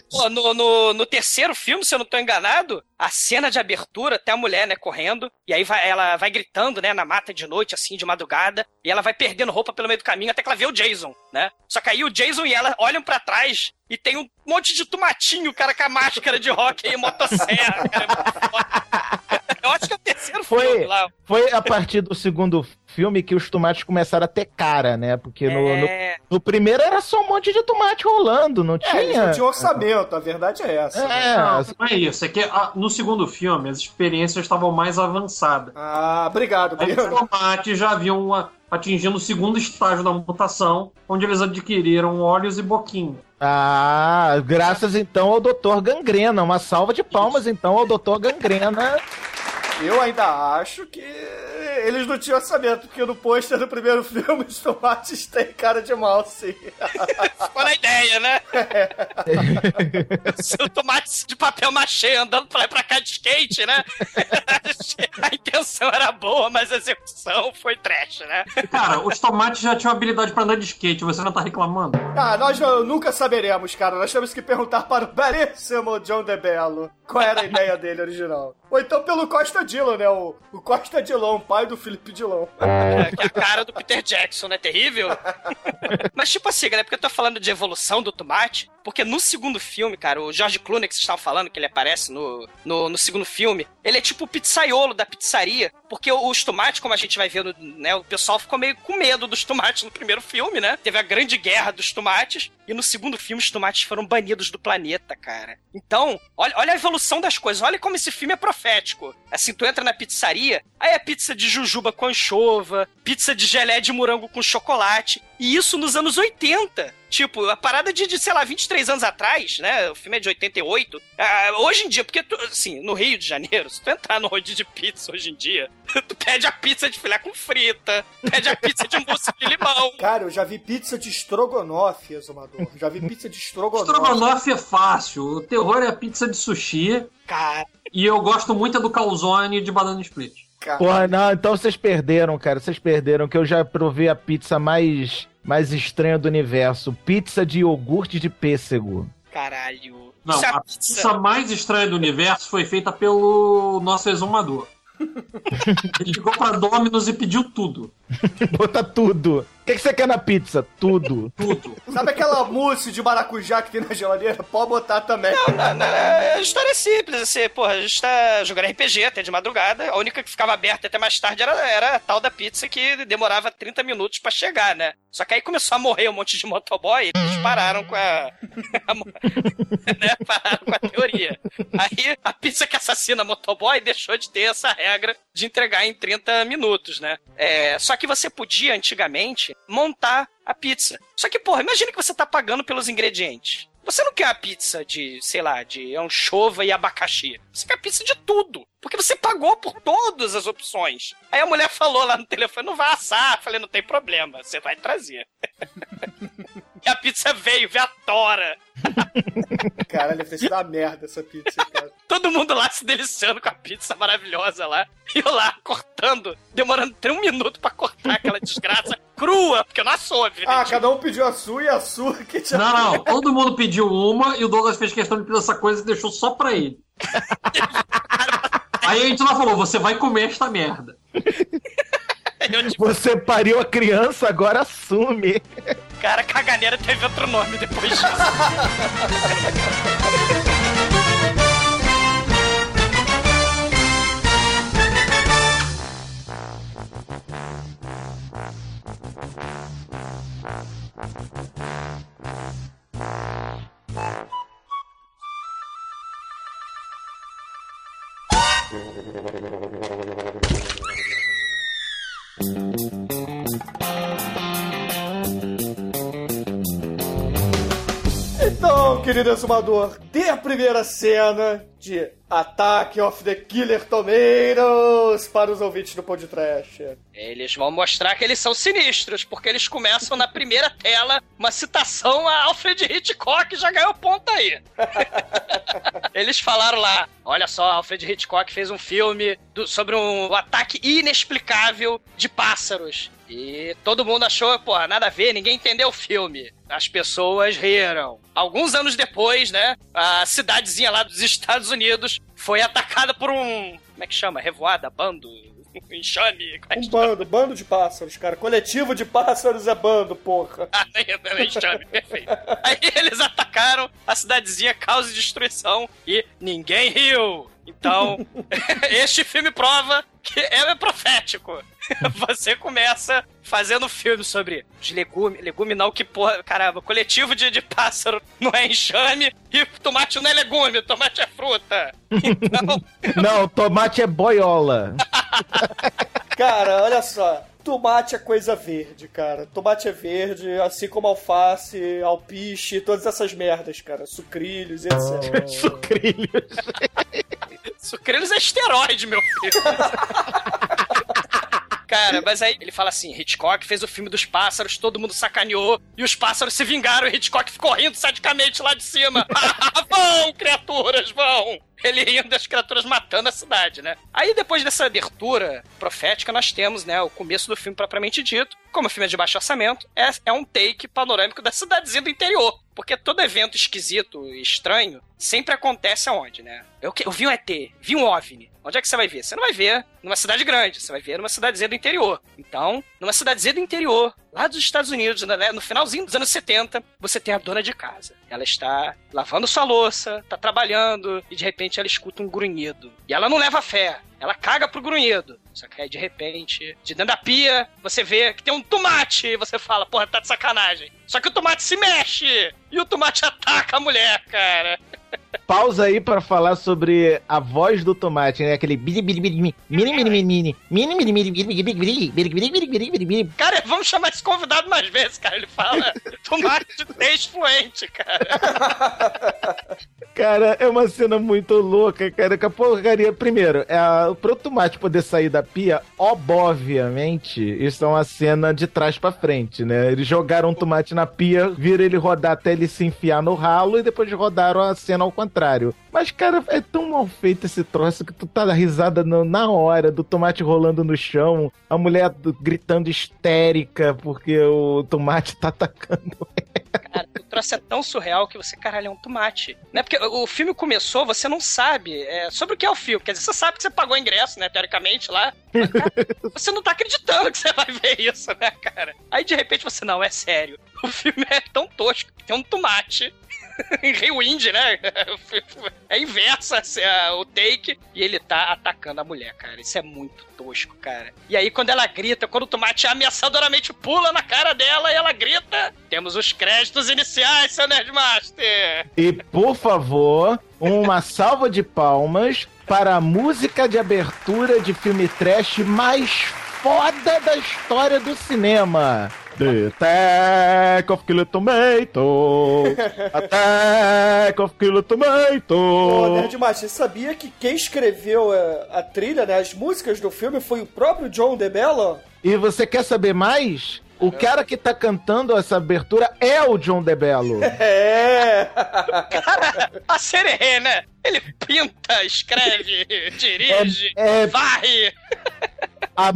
[SPEAKER 3] Pô, no, no, no terceiro filme, se eu não tô enganado, a cena de abertura, tem a mulher, né, correndo, e aí vai, ela vai gritando, né, na mata de noite, assim, de madrugada, e ela vai perdendo roupa pelo meio do caminho até que ela vê o Jason, né? Só que aí o Jason e ela olham pra trás e tem um monte de tomatinho, cara, com a máscara de rock e motosserra, cara. é muito foda. Eu acho que é o terceiro filme
[SPEAKER 5] Foi,
[SPEAKER 3] lá.
[SPEAKER 5] foi a partir do segundo filme que os tomates começaram a ter cara, né? Porque no, no,
[SPEAKER 3] É.
[SPEAKER 5] no primeiro era só um monte de tomate rolando, não
[SPEAKER 2] É,
[SPEAKER 5] tinha.
[SPEAKER 2] não tinham orçamento, a verdade é essa.
[SPEAKER 5] É,
[SPEAKER 4] Não, não é isso. É que ah, no segundo filme as experiências estavam mais avançadas.
[SPEAKER 2] Ah, obrigado,
[SPEAKER 4] Aí os tomates já haviam ah, atingindo o segundo estágio da mutação, onde eles adquiriram olhos e boquinha.
[SPEAKER 5] Ah, graças então ao Dr. Gangrena. Uma salva de palmas então ao Dr. Gangrena.
[SPEAKER 2] Eu ainda acho que eles não tinham orçamento, porque no pôster do primeiro filme os tomates têm cara de mal, sim.
[SPEAKER 3] Ficou na ideia, né? Seu tomate de papel machê andando pra lá e pra cá de skate, né? A intenção era boa, mas a execução foi trash, né?
[SPEAKER 4] Cara, os tomates já tinham habilidade pra andar de skate, você não tá reclamando?
[SPEAKER 2] Ah, nós nunca saberemos, cara. Nós temos que perguntar para o belíssimo John DeBello qual era a ideia dele original. Ou então pelo Costa Dillon, né? O, o Costa Dillon, pai do Felipe Dillon.
[SPEAKER 3] É, que é a cara do Peter Jackson, né? Terrível. Mas, tipo assim, galera, porque eu tô falando de evolução do tomate, porque no segundo filme, cara, o George Clooney que vocês estavam falando, que ele aparece no, no, no segundo filme, ele é tipo o pizzaiolo da pizzaria, porque os tomates, como a gente vai ver, né, o pessoal ficou meio com medo dos tomates no primeiro filme, né? Teve a grande guerra dos tomates, e no segundo filme os tomates foram banidos do planeta, cara. Então, olha, olha a evolução das coisas, olha como esse filme é profético. Assim, tu entra na pizzaria, aí é pizza de jujuba com anchova, pizza de gelé de morango com chocolate, e isso nos anos 80. Tipo, a parada de, de, sei lá, 23 anos atrás, né? O filme é de 88. Ah, hoje em dia, porque, tu, assim, no Rio de Janeiro, se tu entrar no rodízio de pizza hoje em dia, tu pede a pizza de filé com frita, pede a pizza de mousse de limão.
[SPEAKER 2] Cara, eu já vi pizza de estrogonofe, Exumador. Já vi pizza de estrogonofe.
[SPEAKER 4] Estrogonofe é fácil, o terror é a pizza de sushi,
[SPEAKER 3] Cara,
[SPEAKER 4] e eu gosto muito do calzone de banana split.
[SPEAKER 2] Cara.
[SPEAKER 5] Porra, não, então vocês perderam, cara. Vocês perderam que eu já provei a pizza mais, mais estranha do universo. Pizza de iogurte de pêssego.
[SPEAKER 3] caralho.
[SPEAKER 4] Não,
[SPEAKER 3] é
[SPEAKER 4] a pizza mais estranha do universo foi feita pelo nosso exumador. Ele ligou pra Domino's e pediu tudo.
[SPEAKER 5] Bota tudo. O que, que você quer na pizza? Tudo.
[SPEAKER 4] Tudo.
[SPEAKER 2] Sabe aquela mousse de maracujá que tem na geladeira? Pode botar também.
[SPEAKER 3] Não, não, a história é simples, assim, porra, a gente tá jogando RPG até de madrugada, a única que ficava aberta até mais tarde era, era a tal da pizza que demorava 30 minutos pra chegar, né? Só que aí começou a morrer um monte de motoboy e eles pararam com a... né? Pararam com a teoria. Aí a pizza que assassina motoboy deixou de ter essa regra de entregar em 30 minutos, né? É, só que você podia, antigamente, montar a pizza. Só que, porra, imagina que você tá pagando pelos ingredientes. Você não quer a pizza de, sei lá, de anchova e abacaxi. Você quer pizza de tudo. Porque você pagou por todas as opções. Aí a mulher falou lá no telefone, não vai assar. Eu falei, não tem problema, você vai trazer. e a pizza veio, veio a tora.
[SPEAKER 2] Caralho, sido uma merda essa pizza, cara.
[SPEAKER 3] Todo mundo lá se deliciando com a pizza maravilhosa lá. E eu lá cortando, demorando até um minuto pra cortar aquela desgraça crua, porque eu não assou,
[SPEAKER 2] Ah, cada um pediu a sua e a sua que tinha.
[SPEAKER 4] Não, não, todo mundo pediu uma e o Douglas fez questão de pedir essa coisa e deixou só pra ele. Aí a gente lá falou: você vai comer esta merda.
[SPEAKER 3] Eu, tipo,
[SPEAKER 5] Você pariu a criança, agora assume.
[SPEAKER 3] Cara, caganeira teve outro nome depois disso.
[SPEAKER 2] Então, querido exumador, dê a primeira cena de Attack of the Killer Tomatoes para os ouvintes do podcast.
[SPEAKER 3] Eles vão mostrar que eles são sinistros, porque eles começam na primeira tela uma citação a Alfred Hitchcock, já ganhou ponto aí. eles falaram lá, olha só, Alfred Hitchcock fez um filme do- sobre um ataque inexplicável de pássaros. E todo mundo achou, porra, nada a ver, ninguém entendeu o filme. As pessoas riram. Alguns anos depois, né, a cidadezinha lá dos Estados Unidos foi atacada por um. Como é que chama? Revoada? Bando? Enxame? É
[SPEAKER 2] Um bando, bando de pássaros, cara. Coletivo de pássaros é bando, porra.
[SPEAKER 3] Ah, enxame, perfeito. Aí eles atacaram a cidadezinha, causa e destruição, e ninguém riu. Então, este filme prova que é profético. Você começa fazendo filme sobre os legumes, legume não, que porra, caramba, coletivo de, de pássaro não é enxame e tomate não é legume, tomate é fruta. Então,
[SPEAKER 5] Não, tomate é boiola.
[SPEAKER 2] Cara, olha só. Tomate é coisa verde, cara. Tomate é verde, assim como alface, alpiche, todas essas merdas, cara. Sucrilhos etc.
[SPEAKER 5] Sucrilhos.
[SPEAKER 3] Sucrilhos é esteroide, meu filho. Cara, mas aí ele fala assim: Hitchcock fez o filme dos pássaros, todo mundo sacaneou, e os pássaros se vingaram, e Hitchcock ficou rindo sadicamente lá de cima. vão, criaturas, vão! Ele rindo das criaturas matando a cidade, né? Aí depois dessa abertura profética, nós temos, né, o começo do filme propriamente dito. Como o filme é de baixo orçamento, é, é um take panorâmico da cidadezinha do interior. Porque todo evento esquisito e estranho sempre acontece aonde, né? Eu, que- eu vi um ET, vi um OVNI. Onde é que você vai ver? Você não vai ver numa cidade grande, você vai ver numa cidadezinha do interior. Então, numa cidadezinha do interior, lá dos Estados Unidos, né, no finalzinho dos anos 70, você tem a dona de casa. Ela está lavando sua louça, tá trabalhando, e de repente ela escuta um grunhido. E ela não leva fé. Ela caga pro grunhido. Só que aí, de repente, de dentro da pia, você vê que tem um tomate. E você fala, porra, tá de sacanagem. Só que o tomate se mexe. E o tomate ataca a mulher, cara.
[SPEAKER 5] Pausa aí para falar sobre a voz do tomate, né? Aquele mini mini mini mini mini mini mini
[SPEAKER 3] Cara, vamos chamar esse convidado mais vezes, cara. Ele fala tomate desfluente, cara.
[SPEAKER 5] Cara, é uma cena muito louca, cara. Que a porcaria, primeiro, é pro tomate poder sair da pia, obviamente, isso é uma cena de trás pra frente, né? Eles jogaram o tomate na pia, viram ele rodar até ele se enfiar no ralo e depois rodaram a cena ao contrário. Mas, cara, é tão mal feito esse troço que tu tá da risada na hora do tomate rolando no chão, a mulher do- gritando histérica porque o tomate tá atacando
[SPEAKER 3] Cara, o troço é tão surreal que você, caralho, é um tomate. Né? Porque o filme começou, você não sabe é, sobre o que é o filme. Quer dizer, você sabe que você pagou ingresso, né, teoricamente, lá. Mas, cara, você não tá acreditando que você vai ver isso, né, cara? Aí, de repente, você, não, é sério. O filme é tão tosco que tem um tomate Rewind, né? É inversa assim, o take e ele tá atacando a mulher, cara. Isso é muito tosco, cara. E aí, quando ela grita, quando o tomate ameaçadoramente pula na cara dela e ela grita, temos os créditos iniciais, seu Nerdmaster!
[SPEAKER 5] E, por favor, uma salva de palmas para a música de abertura de filme trash mais foda da história do cinema. The Attack of Killer Tomato. Attack of Killer
[SPEAKER 2] Ô,
[SPEAKER 5] Tomato.
[SPEAKER 2] Nerd Master, você sabia que quem escreveu é, a trilha, né, as músicas do filme foi o próprio John DeBello?
[SPEAKER 5] E você quer saber mais? O cara que tá cantando essa abertura é o John DeBello.
[SPEAKER 2] É!
[SPEAKER 3] A Sererê, né? Ele pinta, escreve, dirige,
[SPEAKER 5] É- é-
[SPEAKER 3] varre.
[SPEAKER 5] A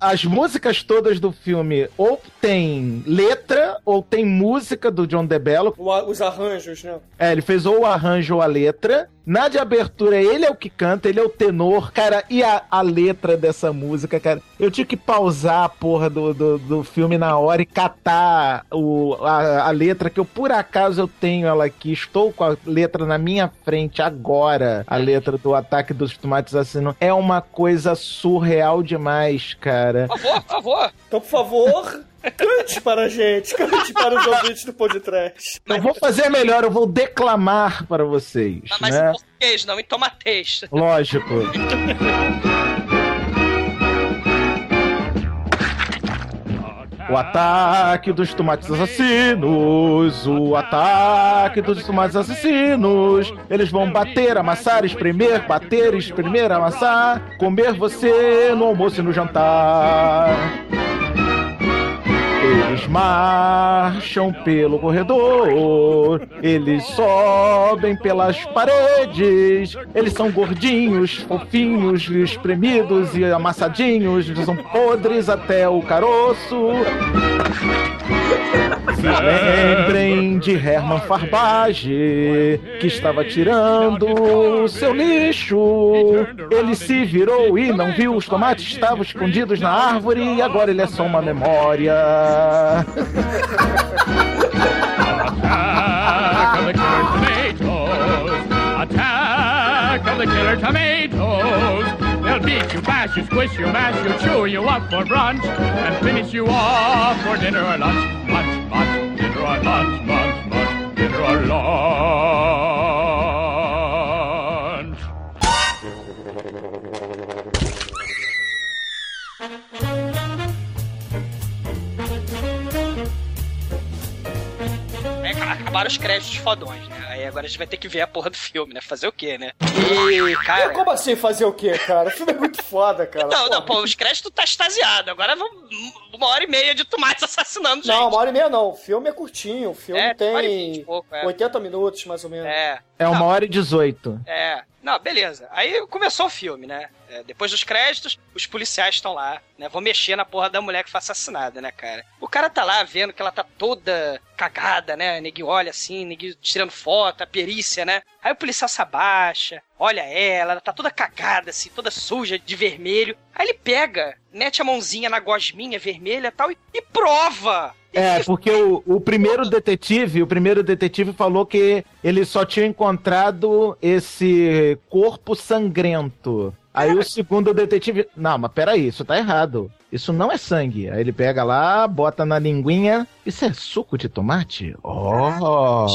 [SPEAKER 5] as músicas todas do filme ou tem letra ou tem música do John DeBello.
[SPEAKER 2] O os arranjos, né?
[SPEAKER 5] É, ele fez ou o arranjo ou a letra. Na de abertura, ele é o que canta, ele é o tenor, cara. E a, a letra dessa música, cara. Eu tive que pausar a porra do, do, do filme na hora e catar o, a, a letra, que eu por acaso eu tenho ela aqui. Estou com a letra na minha frente agora. A letra do Ataque dos Tomates Assassinos. É uma coisa surreal demais, cara.
[SPEAKER 3] Por favor, por favor.
[SPEAKER 2] Então, por favor, cante para a gente, cante para os ouvintes do podcast.
[SPEAKER 5] Eu vou fazer melhor, eu vou declamar para vocês.
[SPEAKER 3] Mas
[SPEAKER 5] né?
[SPEAKER 3] em português, não em tomatês.
[SPEAKER 5] Lógico. O ataque dos tomates assassinos, o ataque dos tomates assassinos. Eles vão bater, amassar, espremer, bater, espremer, amassar, comer você no almoço e no jantar. Eles marcham pelo corredor, eles sobem pelas paredes, eles são gordinhos, fofinhos, espremidos e amassadinhos, eles são podres até o caroço. Se lembrem de Herman Farbage, que estava tirando o seu lixo. Ele se virou e não viu os tomates estavam escondidos na árvore e agora ele é só uma memória.
[SPEAKER 6] Attack of the killer tomatoes! Attack of the killer tomatoes! They'll beat you, bash you, squish you, mash you, chew you up for brunch, and finish you off for dinner or lunch. Lunch, lunch, dinner or lunch, lunch, lunch, dinner or lunch.
[SPEAKER 3] Acabaram os créditos fodões, né? Aí agora a gente vai ter que ver a porra do filme, né? Fazer o quê, né? E, cara.
[SPEAKER 2] Como assim fazer o quê, cara? O filme é muito foda, cara.
[SPEAKER 3] Não, não, pô, os créditos tá extasiado. Agora vamos uma hora e meia de tomates assassinando gente.
[SPEAKER 2] Não, uma hora e meia não. O filme é curtinho. O filme
[SPEAKER 3] É, uma hora e
[SPEAKER 2] tem
[SPEAKER 3] e pouco, é.
[SPEAKER 2] 80 minutos, mais ou menos.
[SPEAKER 3] É.
[SPEAKER 5] É uma
[SPEAKER 3] Não,
[SPEAKER 5] hora e dezoito.
[SPEAKER 3] É. Não, beleza. Aí começou o filme, né? É, depois dos créditos, os policiais estão lá, né? Vão mexer na porra da mulher que foi assassinada, né, cara? O cara tá lá vendo que ela tá toda cagada, né? Neguinho olha assim, neguinho tirando foto, a perícia, né? Aí o policial se abaixa, olha ela, ela tá toda cagada, assim, toda suja de vermelho. Aí ele pega, mete a mãozinha na gosminha vermelha e tal e, e prova.
[SPEAKER 5] É, porque o, o primeiro detetive, o primeiro detetive falou que ele só tinha encontrado esse corpo sangrento. Aí o segundo detetive. Não, mas peraí, isso tá errado. Isso não é sangue. Aí ele pega lá, bota na linguinha. Isso é suco de tomate? Oh!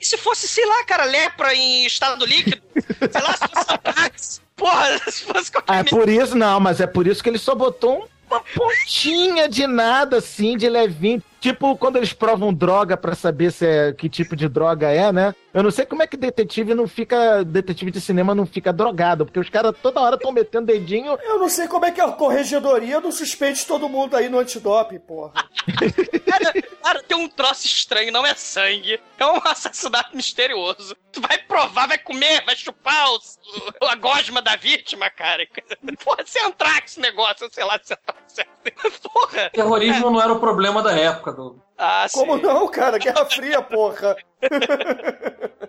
[SPEAKER 3] E se fosse, sei lá, cara, lepra em estado líquido? sei lá, se fosse Antrax. Porra, se fosse qualquer
[SPEAKER 5] Ah, é por isso, não, mas é por isso que ele só botou um- uma pontinha de nada, assim, de levinho. Tipo, quando eles provam droga pra saber se é, que tipo de droga é, né? Eu não sei como é que detetive não fica. Detetive de cinema não fica drogado, porque os caras toda hora estão metendo dedinho.
[SPEAKER 2] Eu não sei como é que a corregedoria não suspende todo mundo aí no antidoping, porra.
[SPEAKER 3] Cara, cara, tem um troço estranho, não é sangue. É um assassinato misterioso. Tu vai provar, vai comer, vai chupar os- o- a gosma da vítima, cara. Porra, se é antrax esse negócio, sei lá se é. Porra.
[SPEAKER 4] Terrorismo não era o problema da época, do.
[SPEAKER 3] Ah,
[SPEAKER 2] Como
[SPEAKER 3] sim.
[SPEAKER 2] não, cara? Guerra Fria, porra.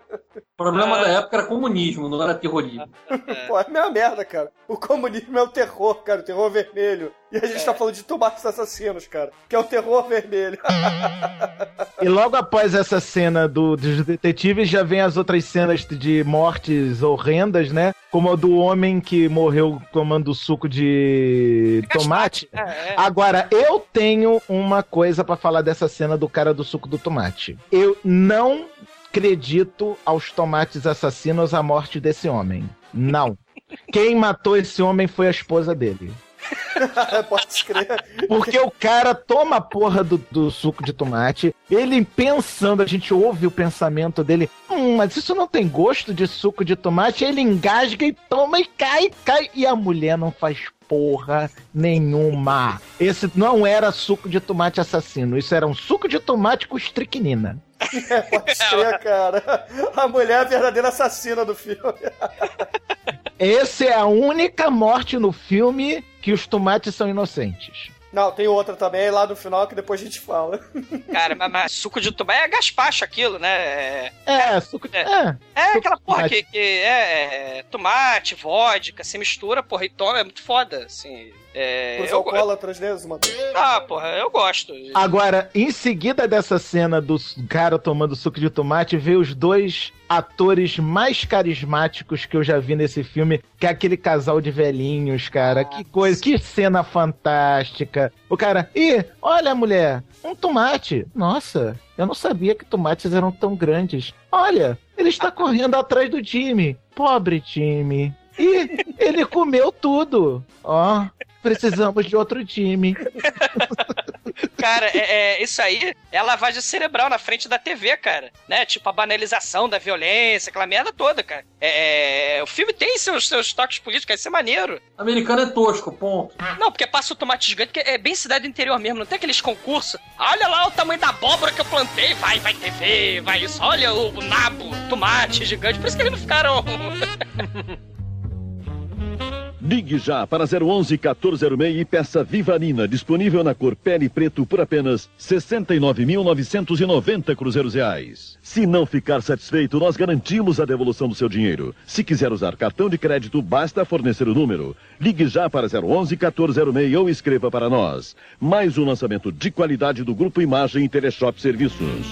[SPEAKER 4] O problema da época era comunismo, não era terrorismo.
[SPEAKER 2] Pô, é a mesma merda, cara. O comunismo é o terror, cara, o terror vermelho. E a gente tá falando de tomates assassinos, cara, que é o terror vermelho.
[SPEAKER 5] E logo após essa cena do, dos detetives, já vem as outras cenas de mortes horrendas, né? Como a do homem que morreu tomando suco de tomate.
[SPEAKER 3] É, é.
[SPEAKER 5] Agora, eu tenho uma coisa pra falar dessa cena do cara do suco do tomate. Eu não acredito aos tomates assassinos a morte desse homem. Não. Quem matou esse homem foi a esposa dele.
[SPEAKER 2] Pode crer.
[SPEAKER 5] Porque o cara toma a porra do, do suco de tomate, ele pensando, a gente ouve o pensamento dele, hum, mas isso não tem gosto de suco de tomate, ele engasga e toma e cai, cai, e a mulher não faz porra nenhuma. Esse não era suco de tomate assassino, isso era um suco de tomate com estricnina.
[SPEAKER 2] É, pode crer, cara. A mulher é a verdadeira assassina do filme.
[SPEAKER 5] Essa é a única morte no filme que os tomates são inocentes.
[SPEAKER 2] Não, tem outra também lá no final que depois a gente fala.
[SPEAKER 3] Cara, mas, mas suco de tomate é gaspacho aquilo, né? É,
[SPEAKER 5] É, suco de. É.
[SPEAKER 3] é
[SPEAKER 5] Suco
[SPEAKER 3] aquela porra que, que é, é tomate, vodka, se mistura, porra, e toma, é muito foda, assim. É,
[SPEAKER 2] Os
[SPEAKER 3] eu,
[SPEAKER 2] alcoólatras, né, Zuma?
[SPEAKER 3] ah, porra, eu gosto.
[SPEAKER 5] Agora, em seguida dessa cena do cara tomando suco de tomate, veio os dois atores mais carismáticos que eu já vi nesse filme, que é aquele casal de velhinhos, cara. que coisa, que cena fantástica. O cara, ih, olha, mulher, um tomate. Nossa, eu não sabia que tomates eram tão grandes. Olha, ele está correndo atrás do time. Pobre time. E ele comeu tudo. Ó, precisamos de outro time.
[SPEAKER 3] Cara, é, é, isso aí é lavagem cerebral na frente da TV, cara. Né? Tipo, a banalização da violência, aquela merda toda, cara. É, é, o filme tem seus, seus toques políticos, isso é maneiro.
[SPEAKER 4] Americano é tosco, ponto.
[SPEAKER 3] Não, porque passa o tomate gigante, que é bem cidade do interior mesmo, não tem aqueles concursos. Olha lá o tamanho da abóbora que eu plantei, vai, vai TV, vai isso. Olha o, o nabo, tomate gigante. Por isso que eles não ficaram.
[SPEAKER 11] Ligue já para 011 1406 e peça Vivarina, disponível na cor pele preto por apenas 69.990 cruzeiros reais. Se não ficar satisfeito, nós garantimos a devolução do seu dinheiro. Se quiser usar cartão de crédito, basta fornecer o número. Ligue já para 011 1406 ou escreva para nós. Mais um lançamento de qualidade do Grupo Imagem e Teleshop Serviços.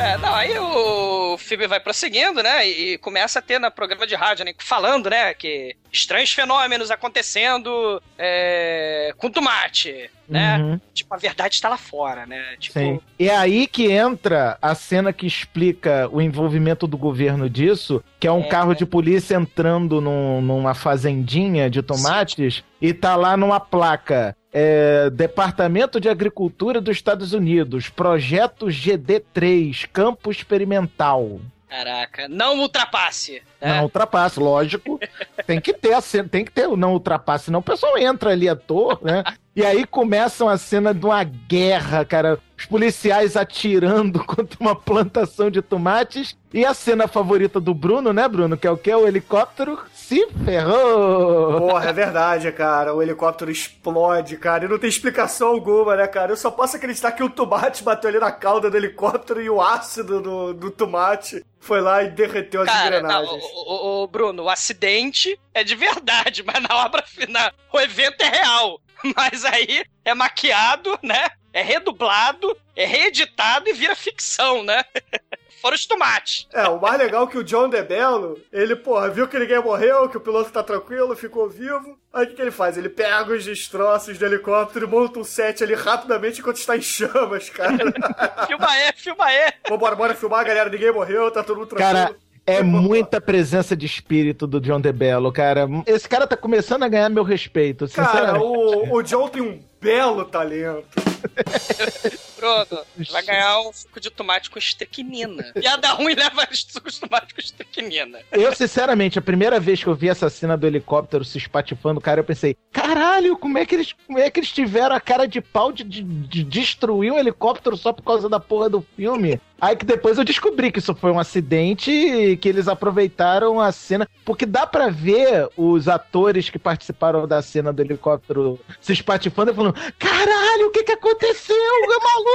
[SPEAKER 3] É, não, aí o filme vai prosseguindo, né? E começa a ter no programa de rádio, né? Falando, né? Que estranhos fenômenos acontecendo é, com tomate, né?
[SPEAKER 5] Uhum.
[SPEAKER 3] Tipo, a verdade está lá fora, né? Tipo,
[SPEAKER 5] Sim. E é aí que entra a cena que explica o envolvimento do governo disso, que é um
[SPEAKER 3] É.
[SPEAKER 5] carro de polícia entrando num- numa fazendinha de tomates e tá lá numa placa. É, Departamento de Agricultura dos Estados Unidos, projeto GD3, campo experimental.
[SPEAKER 3] Caraca, não ultrapasse. né?
[SPEAKER 5] Não ultrapasse, lógico. tem que ter tem que ter o não ultrapasse, senão o pessoal entra ali à toa, né? E aí começam a cena de uma guerra, cara. Os policiais atirando contra uma plantação de tomates. E a cena favorita do Bruno, né, Bruno? Que é o que? O helicóptero se ferrou.
[SPEAKER 2] Porra, é verdade, cara. O helicóptero explode, cara. E não tem explicação alguma, né, cara? Eu só posso acreditar que o tomate bateu ali na cauda do helicóptero e o ácido do, do tomate foi lá e derreteu as
[SPEAKER 3] Cara, não,
[SPEAKER 2] engrenagens.
[SPEAKER 3] o, o- o Bruno, o acidente é de verdade, mas na obra final, o evento é real. Mas aí é maquiado, né? É redublado, é reeditado e vira ficção, né? Fora os tomates.
[SPEAKER 2] É, o mais legal é que o John DeBello, ele, porra, viu que ninguém morreu, que o piloto tá tranquilo, ficou vivo. Aí o que, que ele faz? Ele pega os destroços do helicóptero e monta um set ali rapidamente enquanto está em chamas, cara.
[SPEAKER 3] filma aí, filma aí.
[SPEAKER 2] Vambora, bora filmar, galera. Ninguém morreu, tá todo mundo tranquilo.
[SPEAKER 5] Cara, é muita presença de espírito do John DeBello, cara. Esse cara tá começando a ganhar meu respeito,
[SPEAKER 2] Cara, o, o John tem um belo talento.
[SPEAKER 3] Bruno, vai ganhar um suco de tomate com estricnina. Piada ruim leva suco de tomate com estricnina.
[SPEAKER 5] Eu, sinceramente, a primeira vez que eu vi essa cena do helicóptero se espatifando, cara, eu pensei, caralho, como é que eles, como é que eles tiveram a cara de pau de, de- de destruir um helicóptero só por causa da porra do filme? Aí que depois eu descobri que isso foi um acidente e que eles aproveitaram a cena. Porque dá pra ver os atores que participaram da cena do helicóptero se espatifando e falando: caralho, o que que aconteceu? É maluco!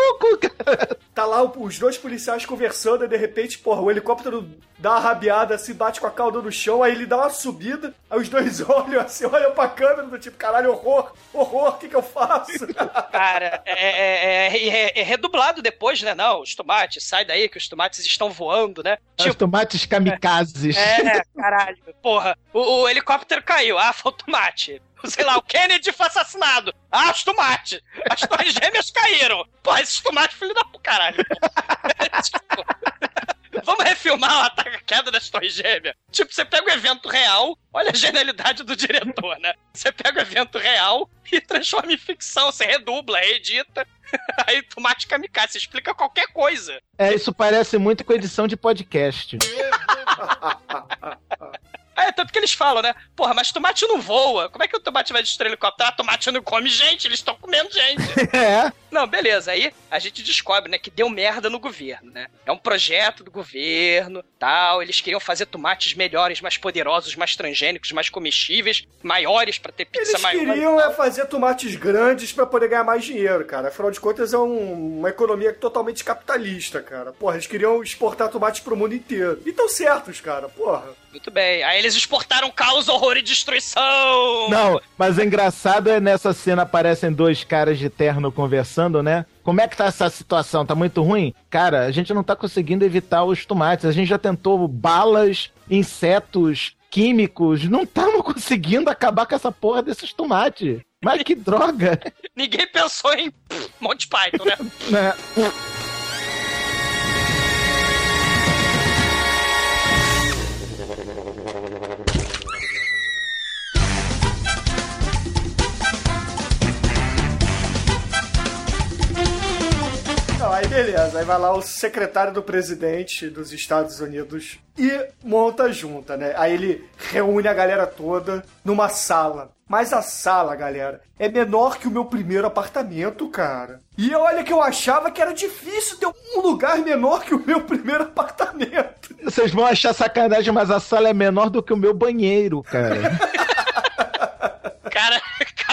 [SPEAKER 2] Tá lá os dois policiais conversando e de repente, porra, o helicóptero dá uma rabiada, se bate com a cauda no chão, aí ele dá uma subida, aí os dois olham assim, olham pra câmera do tipo, caralho, horror, horror, o que que eu faço?
[SPEAKER 3] Cara, é, é- é- é- é redublado depois, né? Não, os tomates, sai daí que os tomates estão voando, né?
[SPEAKER 5] Os tomates kamikazes.
[SPEAKER 3] É, caralho. Porra, o, o helicóptero caiu. Ah, foi o tomate. Sei lá, o Kennedy foi assassinado. Ah, os tomates. As torres gêmeas caíram. Porra, esses tomates, filho da caralho. Tipo, Vamos refilmar o ataque a queda das torres gêmeas. Tipo, você pega o evento real, olha a genialidade do diretor, né? Você pega o evento real e transforma em ficção. Você redubla, reedita. Aí tomate kamikaze, você explica qualquer coisa.
[SPEAKER 5] É, isso parece muito com edição de podcast.
[SPEAKER 3] É, tanto que eles falam, né? Porra, mas tomate não voa. Como é que o tomate vai destruir o helicóptero? Ah, tomate não come gente, eles estão comendo gente.
[SPEAKER 5] É.
[SPEAKER 3] Não, beleza. Aí a gente descobre, né, que deu merda no governo, né? É um projeto do governo, tal. Eles queriam fazer tomates melhores, mais poderosos, mais transgênicos, mais comestíveis, maiores pra ter pizza
[SPEAKER 2] Eles
[SPEAKER 3] maior.
[SPEAKER 2] queriam é fazer tomates grandes pra poder ganhar mais dinheiro, cara. Afinal de contas, é um- uma economia totalmente capitalista, cara. Porra, eles queriam exportar tomates pro mundo inteiro. E tão certos, cara, porra.
[SPEAKER 3] Muito bem. Aí eles exportaram caos, horror e destruição.
[SPEAKER 5] Não, mas o engraçado é nessa cena aparecem dois caras de terno conversando, né? Como é que tá essa situação? Tá muito ruim? Cara, a gente não tá conseguindo evitar os tomates. A gente já tentou balas, insetos, químicos. Não estamos conseguindo acabar com essa porra desses tomates. Mas que droga,
[SPEAKER 3] Ninguém pensou em pff, Monty Python, né?
[SPEAKER 5] né?
[SPEAKER 2] Beleza, aí vai lá o secretário do presidente dos Estados Unidos e monta junta, né? Aí ele reúne a galera toda numa sala. Mas a sala, galera, é menor que o meu primeiro apartamento, cara. E olha que eu achava que era difícil ter um lugar menor que o meu primeiro apartamento.
[SPEAKER 5] Vocês vão achar sacanagem, mas a sala é menor do que o meu banheiro, cara.
[SPEAKER 3] Cara,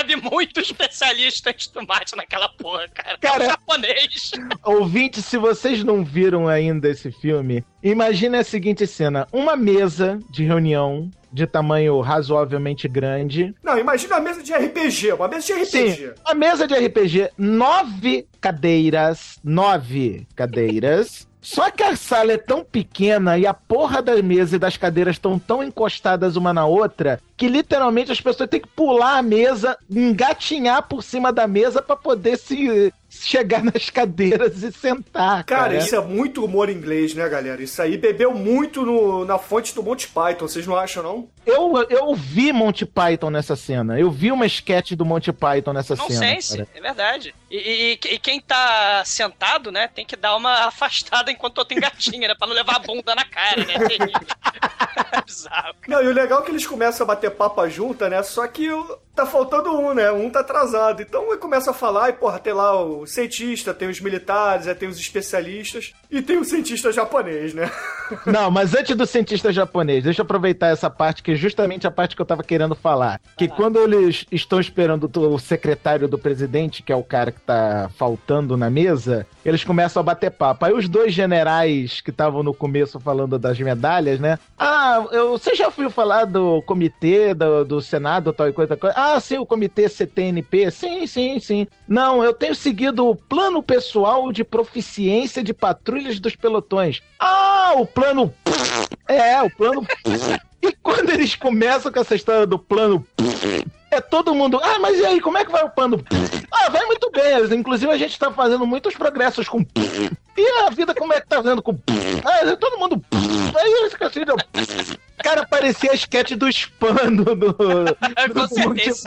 [SPEAKER 3] cabe muito especialista de tomate naquela porra, cara.
[SPEAKER 5] Cara,
[SPEAKER 3] é um japonês.
[SPEAKER 5] Ouvinte, se vocês não viram ainda esse filme, imagine a seguinte cena: uma mesa de reunião de tamanho razoavelmente grande.
[SPEAKER 2] Não, imagina a mesa de RPG, uma mesa de RPG.
[SPEAKER 5] Sim, uma mesa de RPG, nove cadeiras, nove cadeiras. Só que a sala é tão pequena e a porra da mesa e das cadeiras estão tão encostadas uma na outra que literalmente as pessoas têm que pular a mesa, engatinhar por cima da mesa para poder se chegar nas cadeiras e sentar.
[SPEAKER 2] Cara,
[SPEAKER 5] Cara,
[SPEAKER 2] isso é muito humor inglês, né, galera? Isso aí bebeu muito no- na fonte do Monty Python, vocês não acham, não?
[SPEAKER 5] Eu, eu vi Monty Python nessa cena. Eu vi uma sketch do Monty Python nessa cena.
[SPEAKER 3] Nonsense,
[SPEAKER 5] cara.
[SPEAKER 3] é verdade. E, e- e quem tá sentado, né, tem que dar uma afastada enquanto outro engatinha, né? Pra não levar a bunda na cara, né? É bizarro.
[SPEAKER 2] Não, e o legal é que eles começam a bater papa junta, né? Só que o- tá faltando um, né? Um tá atrasado. Então ele começa a falar e, porra, tem lá o cientista, tem os militares, tem os especialistas e tem o cientista japonês, né?
[SPEAKER 5] Não, mas antes do cientista japonês, deixa eu aproveitar essa parte, que é justamente a parte que eu tava querendo falar. Que quando eles estão esperando o secretário do presidente, que é o cara que tá faltando na mesa, eles começam a bater papo. Aí os dois generais que estavam no começo falando das medalhas, né? Ah, eu, você já ouviu falar do comitê do, do Senado, tal e coisa, coisa? Ah, sim, o comitê CTNP. Sim, sim, sim. Não, eu tenho seguido o plano pessoal de proficiência de patrulhas dos pelotões. Ah, o plano. É, o plano. E quando eles começam com essa história do plano. É todo mundo. Ah, mas e aí, como é que vai o plano? Ah, vai muito bem. Inclusive, a gente tá fazendo muitos progressos com. E a vida, como é que tá vendo com. Ah, todo mundo. Aí assim, não. Cara, parecia a sketch do spam do. do, do.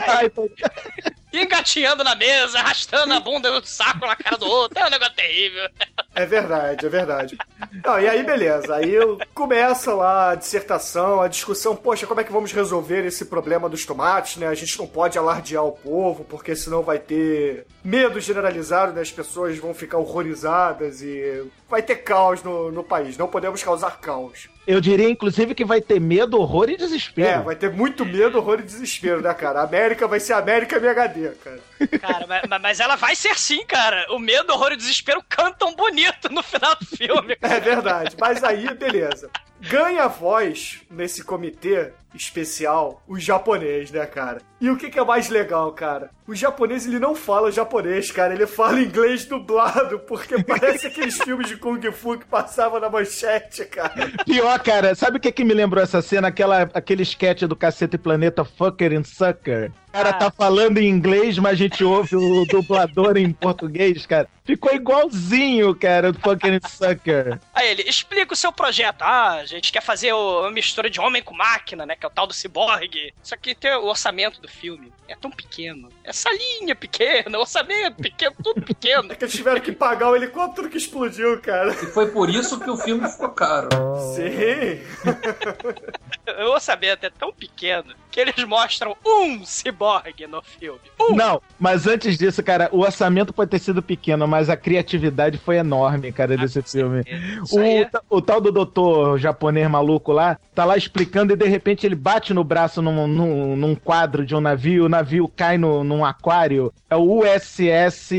[SPEAKER 5] Python.
[SPEAKER 3] E engatinhando na mesa, arrastando a bunda do saco na cara do outro. É um negócio terrível.
[SPEAKER 2] É verdade, é verdade. Não, e aí, beleza. Aí começa lá a dissertação, a discussão, poxa, como é que vamos resolver esse problema dos tomates, né? A gente não pode alardear o povo, porque senão vai ter medo generalizado, né? As pessoas vão ficar horrorizadas e vai ter caos no, no país. Não podemos causar caos.
[SPEAKER 5] Eu diria, inclusive, que vai ter medo, horror e desespero.
[SPEAKER 2] É, vai ter muito medo, horror e desespero, né, cara? A América vai ser América MHD, cara.
[SPEAKER 3] Cara, mas, mas ela vai ser sim, cara. O medo, horror e desespero cantam bonito no final do filme.
[SPEAKER 2] É verdade. Mas aí, beleza. Ganha voz nesse comitê especial o japonês, né, cara? E o que, que é mais legal, cara? O japonês, ele não fala japonês, cara. Ele fala inglês dublado, porque parece aqueles filmes de Kung Fu que passavam na manchete, cara.
[SPEAKER 5] Pior, cara, sabe o que, que me lembrou essa cena? Aquela, aquele sketch do Cacete Planeta Fucker and Sucker. O cara tá falando em inglês, mas a gente ouve o dublador em português, cara. Ficou igualzinho, cara, do Fucker and Sucker.
[SPEAKER 3] Aí ele, explica o seu projeto. Ah, a gente quer fazer uma mistura de homem com máquina, né? Que é o tal do ciborgue. Só que tem o orçamento do filme. É tão pequeno. Essa linha pequena, orçamento pequeno, tudo pequeno.
[SPEAKER 2] É que eles tiveram que pagar o helicóptero que explodiu, cara.
[SPEAKER 4] E foi por isso que o filme ficou caro.
[SPEAKER 2] Sim.
[SPEAKER 3] O orçamento é tão pequeno que eles mostram um ciborgue no filme. Um.
[SPEAKER 5] Não, mas antes disso, cara, o orçamento pode ter sido pequeno, mas a criatividade foi enorme, cara, desse filme. O,
[SPEAKER 3] é-
[SPEAKER 5] o tal do doutor japonês maluco lá, tá lá explicando e de repente ele bate no braço num, num, num quadro de um navio, o navio cai no, num aquário. É o USS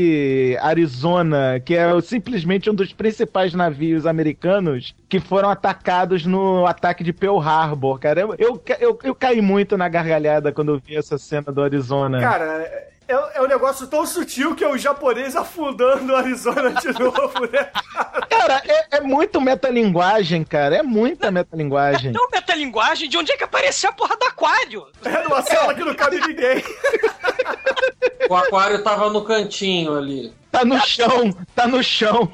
[SPEAKER 5] Arizona, que é simplesmente um dos principais navios americanos que foram atacados no ataque de Pearl Harbor, cara. Eu, eu, eu, caí muito na gargalhada quando eu vi essa cena do Arizona.
[SPEAKER 2] Cara, é, é um negócio tão sutil que é o japonês afundando o Arizona de novo, né?
[SPEAKER 5] Cara, é, é muito metalinguagem, cara. É muita metalinguagem.
[SPEAKER 3] Então, metalinguagem, de onde é que apareceu a porra do aquário?
[SPEAKER 2] É numa sala que não cabe ninguém.
[SPEAKER 4] O aquário tava no cantinho ali.
[SPEAKER 5] tá no chão, tá no chão.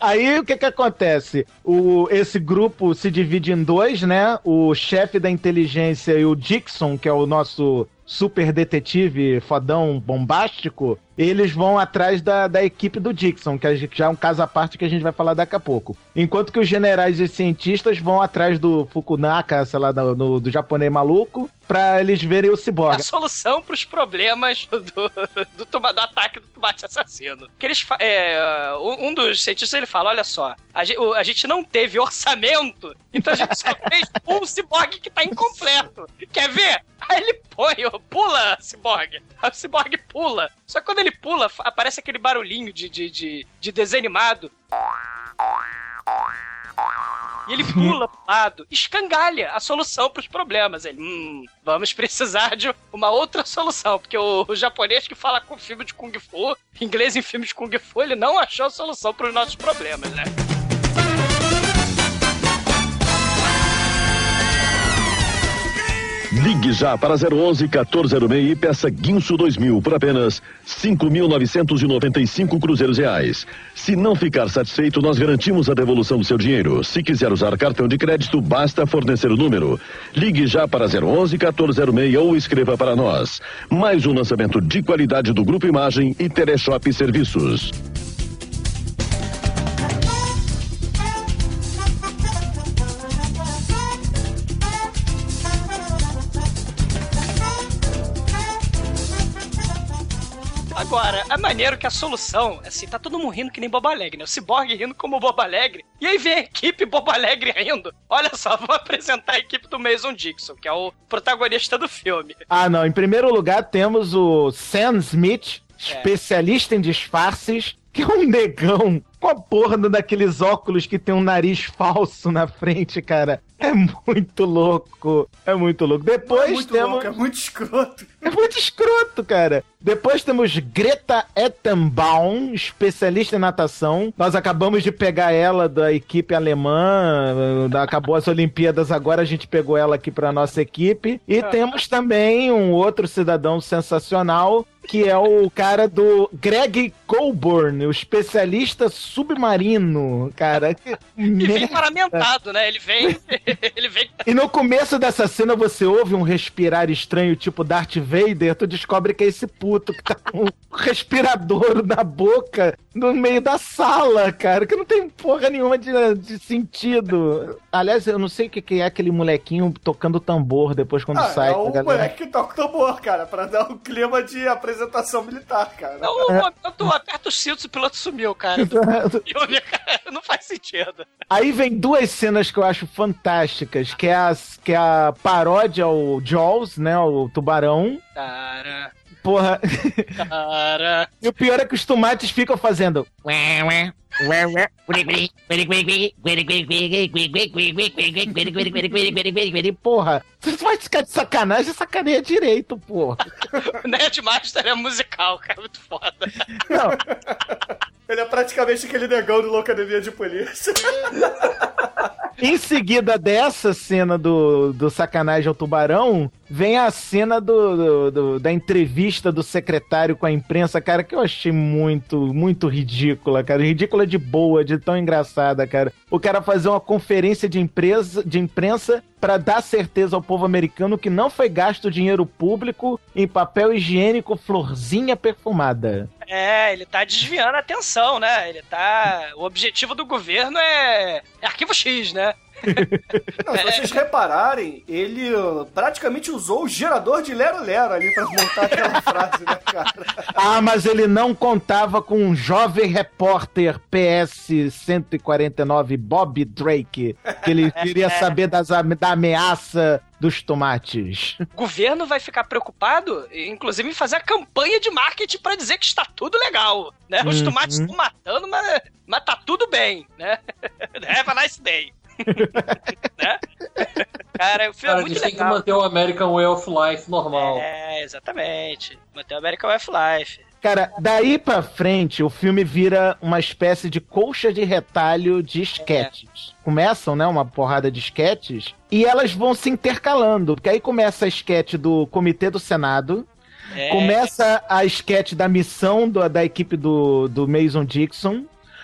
[SPEAKER 5] Aí o que que acontece? O, esse grupo se divide em dois, né? O chefe da inteligência e o Dixon, que é o nosso super detetive fodão bombástico, eles vão atrás da, da equipe do Dixon, que a já é um caso à parte que a gente vai falar daqui a pouco. Enquanto que os generais e cientistas vão atrás do Fukunaka, sei lá, do, do, do japonês maluco, pra eles verem o
[SPEAKER 3] A
[SPEAKER 5] ciborgue.
[SPEAKER 3] solução pros problemas do, do, do ataque do tomate assassino. Que eles é, um dos cientistas ele fala: olha só, a gente, a gente não teve orçamento, então a gente só fez um ciborgue que tá incompleto. Quer ver? Aí ele põe, pula, ciborgue. Aí o ciborgue pula. Só que quando ele pula, fa- aparece aquele barulhinho de, de, de, de desenho animado. E ele pula pro lado, escangalha a solução pros problemas. Ele, hum, vamos precisar de uma outra solução, porque o, o japonês que fala com filme de Kung Fu, inglês em filme de Kung Fu, ele não achou a solução pros nossos problemas, né?
[SPEAKER 11] Ligue já para 011 1406 e peça Guinso 2000 por apenas 5.995 cruzeiros reais. Se não ficar satisfeito, nós garantimos a devolução do seu dinheiro. Se quiser usar cartão de crédito, basta fornecer o número. Ligue já para 011 1406 ou escreva para nós. Mais um lançamento de qualidade do Grupo Imagem e Teleshop Serviços.
[SPEAKER 3] Agora, é maneiro que a solução, assim, tá todo mundo rindo que nem Boba Alegre, né? O Cyborg rindo como Boba Alegre. E aí vem a equipe Boba Alegre rindo. Olha só, vou apresentar a equipe do Mason Dixon, que é o protagonista do filme.
[SPEAKER 5] Ah, não. Em primeiro lugar, temos o Sam Smith, especialista em disfarces, que é um negão com a porra daqueles óculos que tem um nariz falso na frente, cara. É muito louco. É muito louco. Depois
[SPEAKER 2] é muito
[SPEAKER 5] temos.
[SPEAKER 2] louco, é muito escroto.
[SPEAKER 5] É muito escroto, cara. Depois temos Greta Ettenbaum, especialista em natação. Nós acabamos de pegar ela da equipe alemã. Acabou as Olimpíadas, agora a gente pegou ela aqui pra nossa equipe. E temos também um outro cidadão sensacional, que é o cara do Greg Colburn, o especialista submarino, cara. Que
[SPEAKER 3] E vem paramentado, né? Ele vem. ele vem.
[SPEAKER 5] E no começo dessa cena você ouve um respirar estranho, tipo Darth Vader, tu descobre que é esse puto que tá com um respirador na boca no meio da sala, cara, que não tem porra nenhuma de, de sentido. Aliás, eu não sei o que que é aquele molequinho tocando tambor depois quando
[SPEAKER 2] Ah,
[SPEAKER 5] sai.
[SPEAKER 2] é o
[SPEAKER 5] galera?
[SPEAKER 2] moleque que toca o tambor, cara, pra dar um clima de apresentação militar, cara.
[SPEAKER 3] Não, o momento aperta os cintos e o piloto sumiu, cara. Do filme, cara. Não faz sentido.
[SPEAKER 5] Aí vem duas cenas que eu acho fantásticas, que é, as, que é a paródia ao Jaws, né, o tubarão.
[SPEAKER 3] Cara.
[SPEAKER 5] Porra.
[SPEAKER 3] Cara.
[SPEAKER 5] E o pior é que os tomates ficam fazendo. Porra, você vai ficar de sacanagem, sacaneia direito, porra.
[SPEAKER 3] O Nerdmaster é musical, cara. Muito foda.
[SPEAKER 2] Ele é praticamente aquele negão do Loucademia de Polícia.
[SPEAKER 5] Em seguida dessa cena do, do sacanagem ao tubarão, vem a cena do, do- do- da entrevista do secretário com a imprensa, cara, que eu achei muito, muito ridícula, cara. Ridícula de boa, de tão engraçada, cara. O cara fazer uma conferência de, empresa, de imprensa pra dar certeza ao povo americano que não foi gasto dinheiro público em papel higiênico florzinha perfumada.
[SPEAKER 3] É, ele tá desviando a atenção, né? Ele tá. O objetivo do governo é. É arquivo X, né?
[SPEAKER 2] Não, se vocês repararem, ele praticamente usou o gerador de Lero Lero ali pra montar aquela frase, né, cara?
[SPEAKER 5] Ah, mas ele não contava com um jovem repórter PS-149 Bob Drake, que ele queria saber das, da ameaça dos tomates.
[SPEAKER 3] O governo vai ficar preocupado, inclusive, em fazer a campanha de marketing pra dizer que está tudo legal, né? Os
[SPEAKER 5] Uhum.
[SPEAKER 3] tomates estão matando, mas, mas tá tudo bem, né? Have a nice day. Né? Cara, o filme
[SPEAKER 4] Cara,
[SPEAKER 3] é muito
[SPEAKER 4] têm que
[SPEAKER 3] legal.
[SPEAKER 4] manter o American Way of Life normal.
[SPEAKER 3] É, exatamente. Manter o American Way of Life.
[SPEAKER 5] Cara, daí pra frente, o filme vira uma espécie de colcha de retalho de esquetes. Começam, né, uma porrada de esquetes, e elas vão se intercalando, porque aí começa a esquete do Comitê do Senado,
[SPEAKER 3] É.
[SPEAKER 5] Começa a sketch da missão do- da equipe do, do Mason Dixon.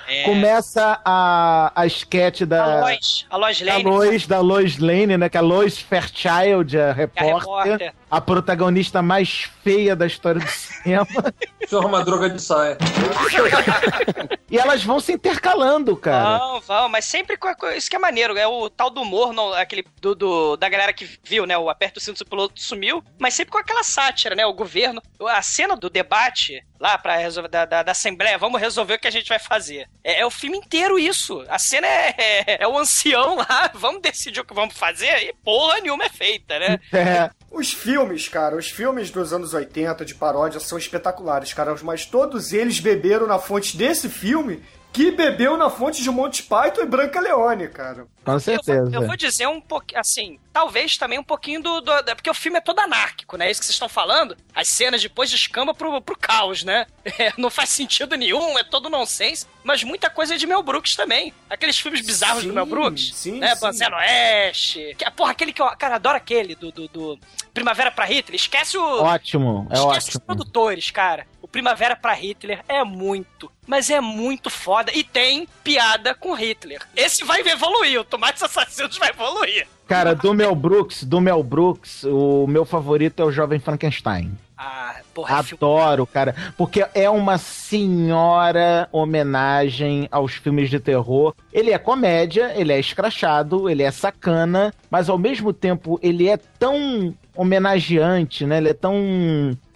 [SPEAKER 3] É.
[SPEAKER 5] Começa a, a sketch da.
[SPEAKER 3] A Lois, a Lois
[SPEAKER 5] da
[SPEAKER 3] Lane.
[SPEAKER 5] Lois, da Lois Lane, né? Que é a Lois Fairchild, a repórter,
[SPEAKER 3] repórter.
[SPEAKER 5] A protagonista mais feia da história do cinema.
[SPEAKER 4] Chorra uma droga de saia.
[SPEAKER 5] e elas vão se intercalando, cara.
[SPEAKER 3] Vão, vão, mas sempre com com- isso que é maneiro. É o tal do humor, não, aquele do, do- da galera que viu, né? O aperto o cinto, o piloto sumiu, mas sempre com aquela sátira, né? O governo. A cena do debate lá pra resolver, da, da, da Assembleia, vamos resolver o que a gente vai fazer. É, é o filme inteiro isso. A cena é, é, é o ancião lá, vamos decidir o que vamos fazer e porra nenhuma é feita, né?
[SPEAKER 5] É.
[SPEAKER 2] Os filmes, cara, os filmes dos anos 80 de paródia são espetaculares, cara, mas todos eles beberam na fonte desse filme que bebeu na fonte de Monty Python e Branca Leone, cara.
[SPEAKER 5] Com certeza.
[SPEAKER 3] Eu vou dizer um pouquinho, assim, talvez também um pouquinho do, do- Porque o filme é todo anárquico, né? Isso que vocês estão falando. As cenas depois descamba pro, pro caos, né? É, não faz sentido nenhum, é todo nonsense. Mas muita coisa é de Mel Brooks também. Aqueles filmes bizarros do Mel Brooks.
[SPEAKER 2] sim,
[SPEAKER 3] né?
[SPEAKER 2] sim.
[SPEAKER 3] Banzé no Oeste. Que, porra, aquele que eu. Cara, adoro aquele do, do, do Primavera pra Hitler. Esquece o.
[SPEAKER 5] Ótimo, é
[SPEAKER 3] Esquece os
[SPEAKER 5] ótimo.
[SPEAKER 3] produtores, cara. O Primavera pra Hitler é muito, mas é muito foda. E tem piada com Hitler. Esse vai evoluir, o Tomates Assassinos vai evoluir.
[SPEAKER 5] Cara, do Mel Brooks, do Mel Brooks, o meu favorito é o Jovem Frankenstein.
[SPEAKER 3] Ah, porra,
[SPEAKER 5] Adoro, cara, porque é uma senhora homenagem aos filmes de terror. Ele é comédia, ele é escrachado, ele é sacana, mas ao mesmo tempo ele é tão homenageante, né? Ele é tão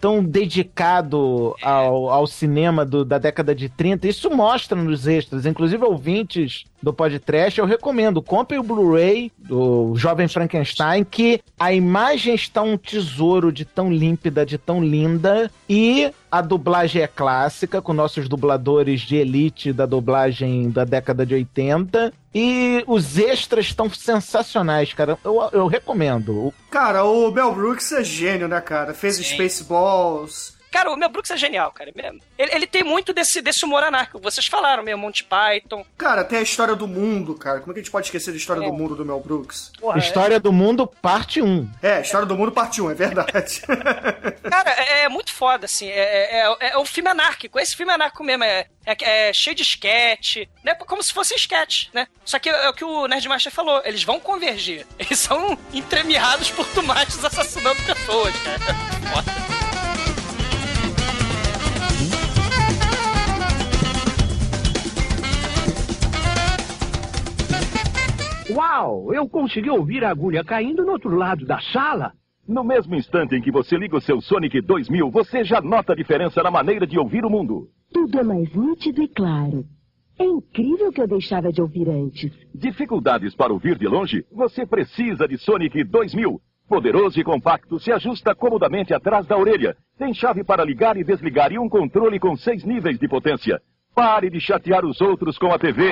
[SPEAKER 5] tão dedicado ao, ao cinema do- da década de 30. Isso mostra nos extras. Inclusive, ouvintes do podcast, eu recomendo. Compre o Blu-ray do Jovem Frankenstein, que a imagem está um tesouro de tão límpida, de tão linda. E a dublagem é clássica, com nossos dubladores de elite da dublagem da década de 80. E os extras estão sensacionais, cara. Eu, eu recomendo.
[SPEAKER 2] Cara, o Mel Brooks é gênio, né, cara? Fez Spaceballs.
[SPEAKER 3] Cara, o Mel Brooks é genial, cara. Ele, ele tem muito desse, desse humor anárquico. Vocês falaram mesmo, Monty Python.
[SPEAKER 2] Cara, tem a história do mundo, cara. Como é que a gente pode esquecer da história
[SPEAKER 3] É.
[SPEAKER 2] do mundo do Mel Brooks?
[SPEAKER 5] História do Mundo, parte 1.
[SPEAKER 2] É, História do Mundo, parte 1, é verdade.
[SPEAKER 3] Cara, é, é muito foda, assim. É, é, é, é um filme anárquico. Esse filme é anárquico mesmo. É, é, é cheio de sketch, né? Como se fosse sketch, né? Só que é o que o Nerdmaster falou. Eles vão convergir. Eles são entremeados por tomates assassinando pessoas, cara. Foda.
[SPEAKER 12] Uau! Eu consegui ouvir a agulha caindo no outro lado da sala.
[SPEAKER 11] No mesmo instante em que você liga o seu Sonic 2000, você já nota a diferença na maneira de ouvir o mundo.
[SPEAKER 13] Tudo é mais nítido e claro. É incrível o que eu deixava de ouvir antes.
[SPEAKER 11] Dificuldades para ouvir de longe? Você precisa de Sonic 2000. Poderoso e compacto, se ajusta comodamente atrás da orelha. Tem chave para ligar e desligar e um controle com seis níveis de potência. Pare de chatear os outros com a TV.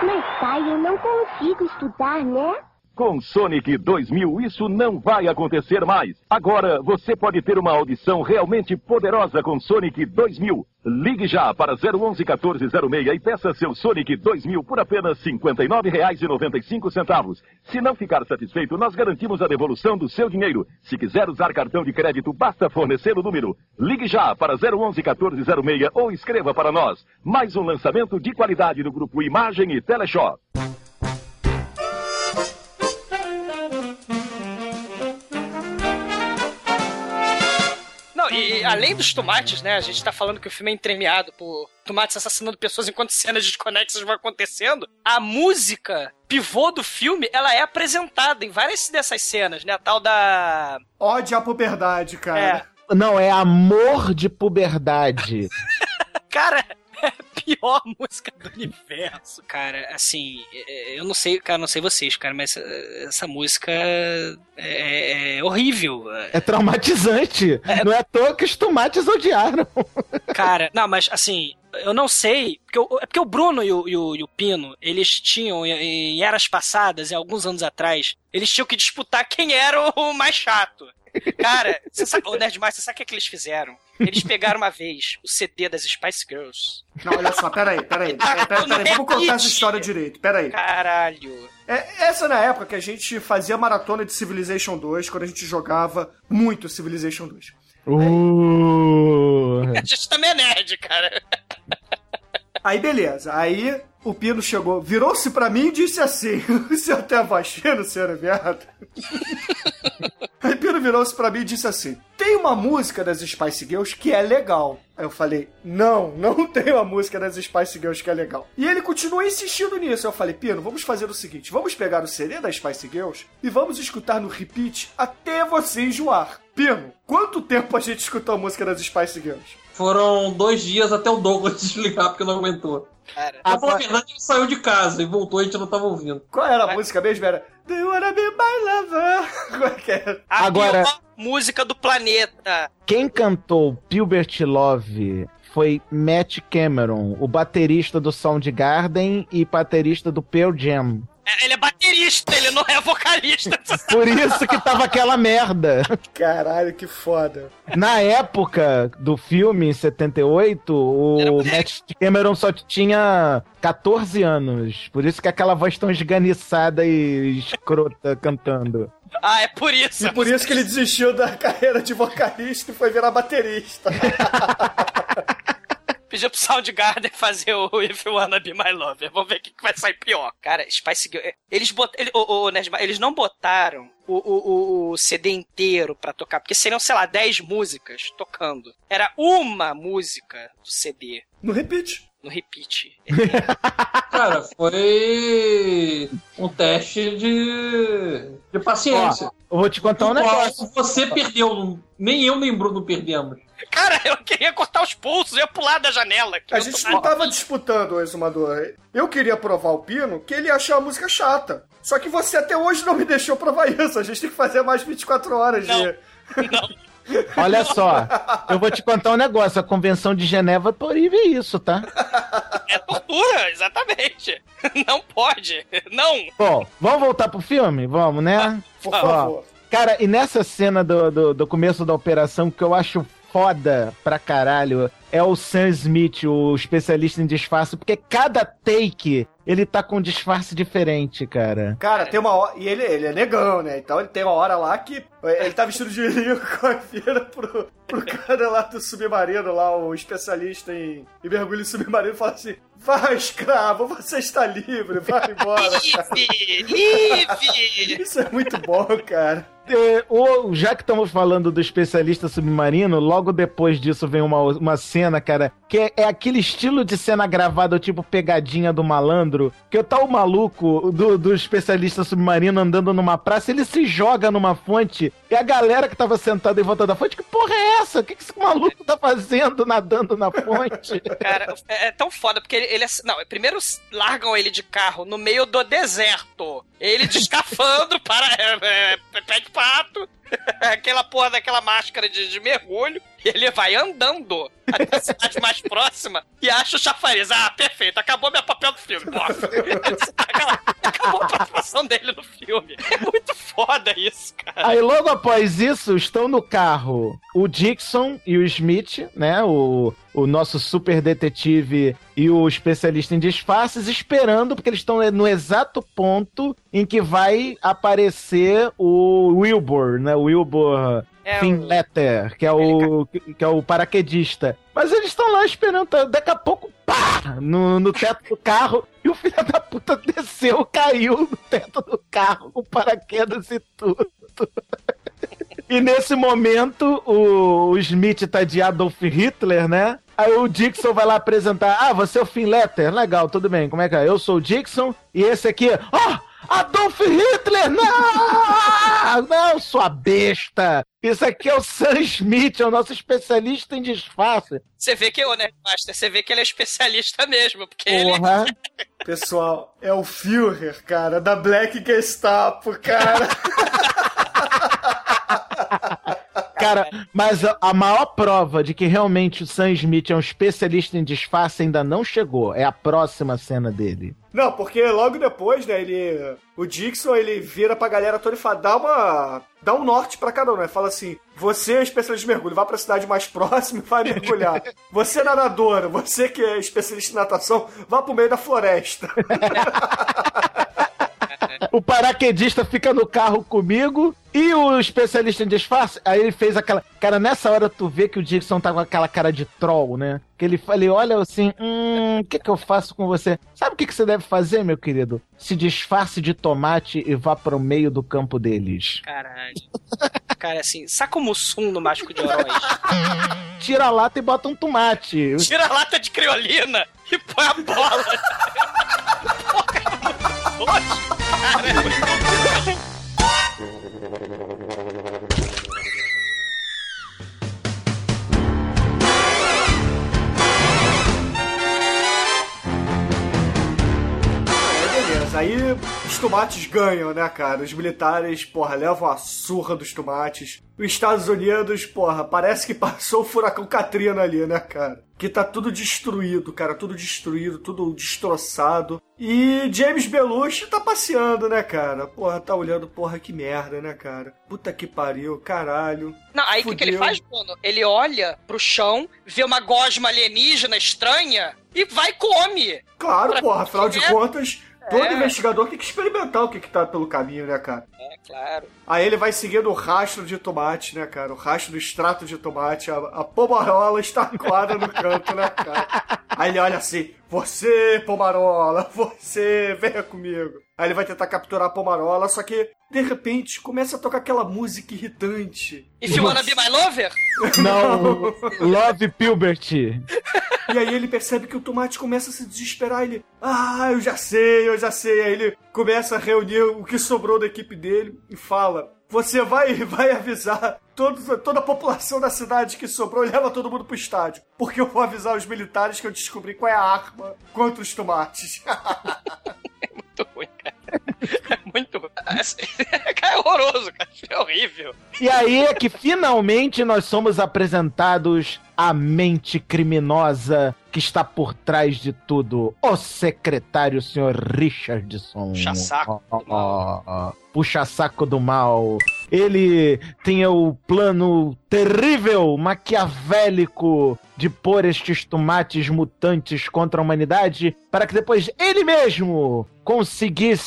[SPEAKER 13] Mas, pai, eu não consigo estudar, né?
[SPEAKER 11] Com Sonic 2000, isso não vai acontecer mais. Agora você pode ter uma audição realmente poderosa com Sonic 2000. Ligue já para 011 1406 e peça seu Sonic 2000 por apenas R$ 59,95. Se não ficar satisfeito, nós garantimos a devolução do seu dinheiro. Se quiser usar cartão de crédito, basta fornecer o número. Ligue já para 011 1406 ou escreva para nós. Mais um lançamento de qualidade do grupo Imagem e Teleshop.
[SPEAKER 3] E, e além dos tomates, né? A gente tá falando que o filme é entremeado por tomates assassinando pessoas enquanto cenas desconexas vão acontecendo. A música pivô do filme, ela é apresentada em várias dessas cenas, né? A tal da.
[SPEAKER 2] Ode à puberdade, cara.
[SPEAKER 5] Não, é amor de puberdade.
[SPEAKER 3] Cara, é pior música do universo, cara. Assim, é, eu não sei, cara, não sei vocês, cara, mas essa, essa música é, é horrível.
[SPEAKER 5] É traumatizante. Não é à toa que os tomates odiaram.
[SPEAKER 3] Cara, não, mas assim, eu não sei. Porque o- é porque o Bruno e o, e o- e o Pino, eles tinham, em, em eras passadas, em alguns anos atrás, eles tinham que disputar quem era o mais chato. Cara, você sabe, o Nerdmaster, você sabe o que, é que eles fizeram? Eles pegaram uma vez o CD das Spice Girls.
[SPEAKER 2] Não, olha só, peraí, peraí. peraí, peraí, peraí, Vamos contar essa história direito, peraí.
[SPEAKER 3] Caralho.
[SPEAKER 2] É, essa na época que a gente fazia maratona de Civilization 2, quando a gente jogava muito Civilization 2.
[SPEAKER 5] Uh.
[SPEAKER 3] A gente também é nerd, cara.
[SPEAKER 2] Aí beleza, aí o Pino chegou, virou-se pra mim e disse assim: O voz fina, senhor viado? Aí Pino virou-se pra mim e disse assim: Tem uma música das Spice Girls que é legal. Aí eu falei: Não, não tem uma música das Spice Girls que é legal. E ele continuou insistindo nisso. Eu falei: Pino, vamos fazer o seguinte: vamos pegar o CD das Spice Girls e vamos escutar no repeat até você enjoar. Pino, quanto tempo a gente escutou a música das Spice Girls?
[SPEAKER 4] Foram dois dias até o Douglas desligar porque não aguentou.
[SPEAKER 3] Cara,
[SPEAKER 4] falar a verdade, ele saiu de casa e voltou e a gente não tava ouvindo.
[SPEAKER 2] Qual era a música mesmo? Era Do you wanna be my lover? É
[SPEAKER 3] a
[SPEAKER 5] Agora-
[SPEAKER 3] música do planeta.
[SPEAKER 5] Quem cantou Gilbert Love foi Matt Cameron, o baterista do Soundgarden e baterista do Pearl Jam.
[SPEAKER 3] É, Ele é baterista, ele não é vocalista.
[SPEAKER 5] Por isso que tava aquela merda.
[SPEAKER 2] Caralho, que foda.
[SPEAKER 5] Na época do filme, em 78, o Matt Cameron só tinha 14 anos. Por isso que aquela voz tão esganiçada e escrota cantando.
[SPEAKER 3] Ah, é por isso.
[SPEAKER 2] E por isso que ele desistiu da carreira de vocalista e foi virar baterista.
[SPEAKER 3] Pediu pro Soundgarden fazer o If You Wanna Be My Lover. Vamos ver o que que vai sair pior. Cara, Spice Girl... Eles, bot... ele- o, o, Nerdma- eles não botaram o, o, o CD inteiro pra tocar, porque seriam, sei lá, 10 músicas tocando. Era uma música do CD.
[SPEAKER 2] No repeat.
[SPEAKER 3] No repeat.
[SPEAKER 4] Cara, foi um teste de, de paciência.
[SPEAKER 5] Ó, eu vou te contar um negócio.
[SPEAKER 4] Você perdeu, nem eu nem Bruno perdemos.
[SPEAKER 3] Cara, eu queria cortar os pulsos, eu ia pular da janela.
[SPEAKER 2] A gente não tava disputando o exumador. Eu queria provar o Pino que ele achou a música chata. Só que você até hoje não me deixou provar isso. A gente tem que fazer mais 24 horas de.
[SPEAKER 5] Olha só, eu vou te contar um negócio. A Convenção de Geneva proíbe isso, tá?
[SPEAKER 3] É tortura, exatamente. Não pode. Não.
[SPEAKER 5] Bom, vamos voltar pro filme? Vamos, né?
[SPEAKER 2] Por
[SPEAKER 5] Ó,
[SPEAKER 2] favor.
[SPEAKER 5] Cara, e nessa cena do, do, do começo da operação que eu acho foda pra caralho é o Sam Smith, o especialista em disfarce, porque cada take ele tá com um disfarce diferente, cara.
[SPEAKER 2] Cara, tem uma hora. E ele, ele é negão, né? Então ele tem uma hora lá que ele tá vestido de Lincoln e vira pro, pro cara lá do submarino, lá, o especialista em, em mergulho submarino, e fala assim: Vai, escravo, você está livre, vai embora.
[SPEAKER 3] Livre! Livre!
[SPEAKER 2] Isso é muito bom, cara.
[SPEAKER 5] É, o- já que estamos falando do especialista submarino, logo depois disso vem uma, uma cena, cara, que é, é aquele estilo de cena gravada, tipo pegadinha do malandro, que tá o maluco do, do especialista submarino andando numa praça, ele se joga numa fonte, e a galera que tava sentada em volta da fonte, que porra é essa? O que, que esse maluco tá fazendo nadando na fonte?
[SPEAKER 3] Cara, é, é tão foda, porque ele, ele é. Não, primeiro largam ele de carro no meio do deserto. Ele de escafandro para. É, é, pé de pato. Aquela porra daquela máscara de, de mergulho. Ele vai andando até a cidade mais próxima e acha o chafariz. Ah, perfeito, acabou meu papel do filme. Acabou a participação dele no filme. É muito foda isso, cara.
[SPEAKER 5] Aí logo após isso, estão no carro o Dixon e o Smith, né? O, o nosso super detetive e o especialista em disfarces, esperando, porque eles estão no exato ponto em que vai aparecer o Wilbur, né? O Wilbur
[SPEAKER 3] É,
[SPEAKER 5] Finletter, que é o, que é o paraquedista. Mas eles estão lá esperando, tá? daqui a pouco, pá! No, no teto do carro, e o filho da puta desceu, caiu no teto do carro, com paraquedas e tudo. E nesse momento, o, o Smith tá de Adolf Hitler, né? Aí o Dixon vai lá apresentar. Ah, você é o Finletter? Legal, tudo bem. Como é que é? Eu sou o Dixon e esse aqui. Ah! Adolf Hitler! Não! Não, sua besta! Isso aqui é o Sam Smith, é o nosso especialista em disfarce.
[SPEAKER 3] Você vê que, ô, né, Master, você vê que ele é especialista mesmo, porque ele.
[SPEAKER 5] Porra!
[SPEAKER 2] Pessoal, é o Führer, cara, da Black Gestapo, cara.
[SPEAKER 5] Cara, mas a, a maior prova de que realmente o Sam Smith é um especialista em disfarce ainda não chegou. É a próxima cena dele.
[SPEAKER 2] Não, porque logo depois, né, ele. O Dixon, ele vira pra galera toda e fala, dá uma. dá um norte pra cada um, né? Fala assim: você é especialista de mergulho, vá pra cidade mais próxima e vai mergulhar. Você é nadadora, você que é especialista em natação, vá pro meio da floresta.
[SPEAKER 5] o paraquedista fica no carro comigo e o especialista em disfarce, aí ele fez aquela. Cara, nessa hora tu vê que o Dixon tá com aquela cara de troll, né? Que ele, ele olha assim: hum, o que que eu faço com você? Sabe o que, que você deve fazer, meu querido? Se disfarce de tomate e vá pro meio do campo deles.
[SPEAKER 3] Caralho. Cara, assim, saca o Mussum no Mágico de Oroz.
[SPEAKER 5] Tira a lata e bota um tomate.
[SPEAKER 3] Tira a lata de criolina e põe a bola. Porra, Caramba.
[SPEAKER 2] Thank you. Aí os tomates ganham, né, cara? Os militares, porra, levam a surra dos tomates. Os Estados Unidos, porra, parece que passou o furacão Katrina ali, né, cara? Que tá tudo destruído, cara, tudo destruído, tudo destroçado. E James Belushi tá passeando, né, cara? Porra, tá olhando, porra, que merda, né, cara? Puta que pariu, caralho.
[SPEAKER 3] Não, aí o que, que ele faz, Bruno? Ele olha pro chão, vê uma gosma alienígena estranha e vai e come.
[SPEAKER 2] Claro,
[SPEAKER 3] Pra-
[SPEAKER 2] porra, afinal de contas, todo
[SPEAKER 3] É.
[SPEAKER 2] investigador tem que experimentar o que, que tá pelo caminho, né, cara?
[SPEAKER 3] É, claro.
[SPEAKER 2] Aí ele vai seguindo o rastro de tomate, né, cara? O rastro do extrato de tomate, a, a pomarola está coada no canto, né, cara? Aí ele olha assim, você, pomarola, você, venha comigo. Aí ele vai tentar capturar a pomarola, só que, de repente, começa a tocar aquela música irritante.
[SPEAKER 3] If you wanna be my lover?
[SPEAKER 5] Não, Love Pilbert.
[SPEAKER 2] E aí ele percebe que o tomate começa a se desesperar. Ele, ah, eu já sei, eu já sei. Aí ele começa a reunir o que sobrou da equipe dele e fala: Você vai, vai avisar todo, toda a população da cidade que sobrou e leva todo mundo pro estádio. Porque eu vou avisar os militares que eu descobri qual é a arma contra os tomates.
[SPEAKER 3] Muito ruim. É muito. é horroroso, cara. É horrível.
[SPEAKER 5] E aí é que finalmente nós somos apresentados à mente criminosa que está por trás de tudo. O secretário, senhor Richardson.
[SPEAKER 3] Puxa-saco
[SPEAKER 5] Ó, ó, ó. Puxa-saco do mal. Ele tinha o plano terrível, maquiavélico de pôr estes tomates mutantes contra a humanidade para que depois ele mesmo conseguisse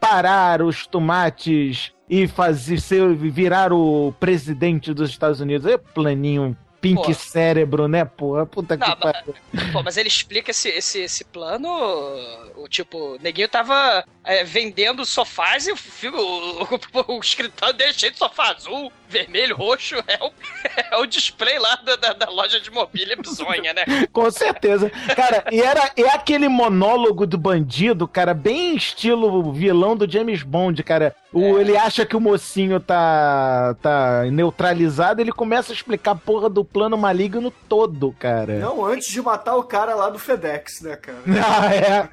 [SPEAKER 5] parar os tomates e fazer ser, virar o presidente dos Estados Unidos. É planinho pink
[SPEAKER 3] Pô.
[SPEAKER 5] cérebro, né, porra? Puta que pariu.
[SPEAKER 3] Pô, mas ele explica esse, esse, esse plano. O tipo, o neguinho tava é, vendendo sofás e o, o, o, o escritório dele cheio de sofá azul, vermelho, roxo. É o, é o display lá da, da, da loja de mobília bizonha, né?
[SPEAKER 5] Com certeza. Cara, e era, é aquele monólogo do bandido, cara, bem estilo vilão do James Bond, cara. O, Ele acha que o mocinho tá, tá neutralizado, ele começa a explicar a porra do plano maligno todo, cara.
[SPEAKER 2] Não antes de matar o cara lá do FedEx, né, cara?
[SPEAKER 5] Ah, é.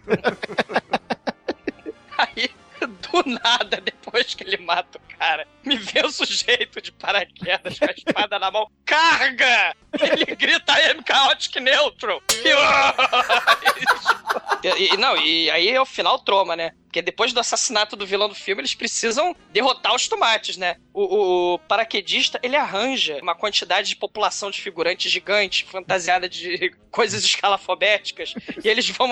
[SPEAKER 3] Aí, do nada, depois que ele mata o cara, me vê o sujeito de paraquedas com a espada na mão. Carga! Ele grita M Chaotic Neutral. E, e- não, e aí é o final troma, né? Porque depois do assassinato do vilão do filme, eles precisam derrotar os tomates, né? O, o- paraquedista, ele arranja uma quantidade de população de figurantes gigante, fantasiada de coisas escalafobéticas, e eles vão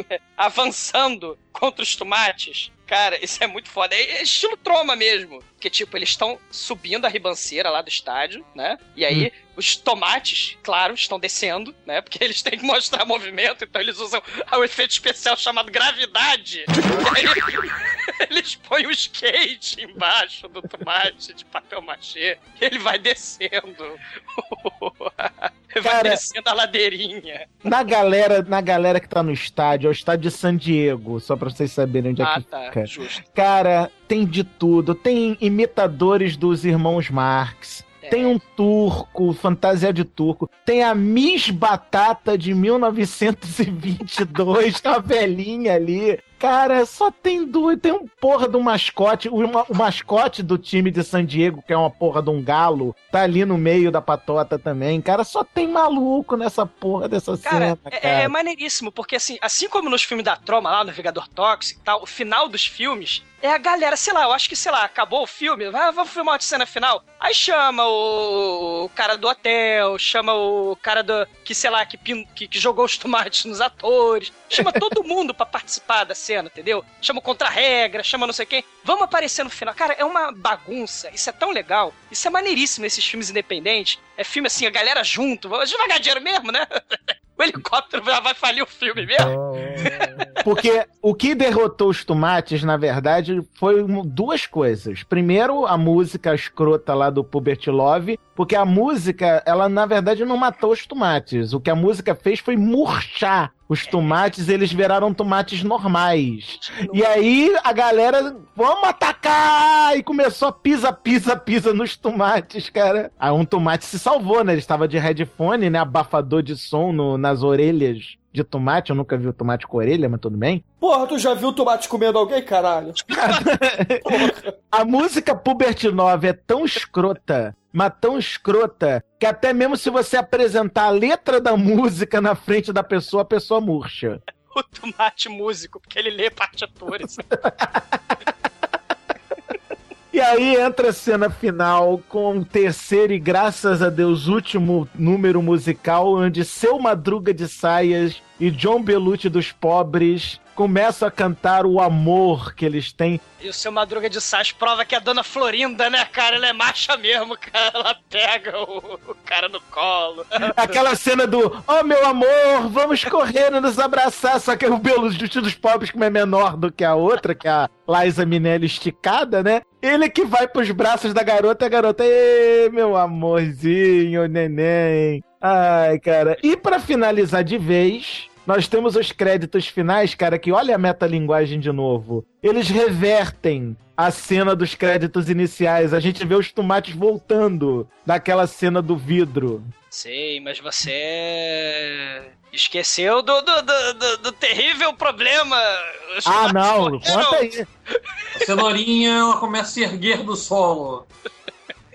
[SPEAKER 3] avançando contra os tomates. Cara, isso é muito foda. É estilo troma mesmo. Porque, tipo, eles estão subindo a ribanceira lá do estádio, né? E aí, os tomates, claro, estão descendo, né? Porque eles têm que mostrar movimento, então eles usam o efeito especial chamado gravidade. E aí, eles põem o skate embaixo do tomate de papel machê. E ele vai descendo. vai
[SPEAKER 5] Cara-
[SPEAKER 3] descendo a ladeirinha.
[SPEAKER 5] Na galera, na galera que tá no estádio, é o estádio de San Diego, só pra vocês saberem onde é
[SPEAKER 3] Ah,
[SPEAKER 5] que
[SPEAKER 3] tá,
[SPEAKER 5] fica.
[SPEAKER 3] justo.
[SPEAKER 5] Cara, tem de tudo. Tem imitadores dos irmãos Marx.
[SPEAKER 3] É.
[SPEAKER 5] Tem um turco, fantasia de turco. Tem a Miss Batata de 1922, a velhinha ali. Cara, só tem duas. Tem um porra do mascote. O, o mascote do time de San Diego, que é uma porra de um galo, tá ali no meio da patota também. Cara, só tem maluco nessa porra dessa
[SPEAKER 3] Cara,
[SPEAKER 5] cena.
[SPEAKER 3] é,
[SPEAKER 5] cara.
[SPEAKER 3] é maneiríssimo, porque assim, assim como nos filmes da Troma lá, no Navegador Tóxico e tal, o final dos filmes é a galera, sei lá, eu acho que, sei lá, acabou o filme, ah, vamos filmar uma cena final. Aí chama o, o cara do hotel, chama o cara do. que, sei lá, que, pin- que, que jogou os tomates nos atores, chama todo mundo pra participar da cena. Cena, entendeu? Chama o contra-regra, chama não sei quem. Vamos aparecer no final. Cara, é uma bagunça. Isso é tão legal. Isso é maneiríssimo, esses filmes independentes. É filme assim, a galera junto. Devagar dinheiro mesmo, né? O helicóptero já vai falir o filme mesmo.
[SPEAKER 5] Porque o que derrotou os tomates, na verdade, foi duas coisas. Primeiro, a música escrota lá do Pubert Love, porque a música, ela na verdade não matou os tomates. O que a música fez foi murchar os tomates, eles viraram tomates normais. E aí a galera, vamos atacar! E começou a pisa, pisa, pisa nos tomates, cara. Aí um tomate se salvou, né? Ele estava de headphone, né? Abafador de som no- nas orelhas de tomate. Eu nunca vi o tomate com orelha, mas tudo bem.
[SPEAKER 2] Porra, tu já viu o tomate comendo alguém, caralho?
[SPEAKER 5] A música Pubert 9 é tão escrota, mas tão escrota, que até mesmo se você apresentar a letra da música na frente da pessoa, a pessoa murcha.
[SPEAKER 3] O tomate músico, porque ele lê partituras.
[SPEAKER 5] E aí entra a cena final com o terceiro e, graças a Deus, último número musical, onde Seu Madruga de Saias e John Belushi dos Pobres começam a cantar o amor que eles têm.
[SPEAKER 3] E o seu Madruga de Sais prova que a dona Florinda, né, cara? Ela é macha mesmo, cara. Ela pega o, o cara no colo.
[SPEAKER 5] Aquela cena do Oh meu amor, vamos correr e nos abraçar. Só que o Belushi dos Pobres, como é menor do que a outra, que é a Liza Minelli esticada, né? Ele que vai pros braços da garota e a garota, Ê, meu amorzinho, neném. Ai, cara. E pra finalizar de vez, nós temos os créditos finais, cara, que olha a metalinguagem de novo. Eles revertem a cena dos créditos iniciais. A gente vê os tomates voltando daquela cena do vidro.
[SPEAKER 3] Sei, mas você esqueceu do, do, do, do- do terrível problema. Os
[SPEAKER 5] Ah, não,
[SPEAKER 3] morreram.
[SPEAKER 5] conta aí.
[SPEAKER 4] A cenourinha ela começa a se erguer do solo.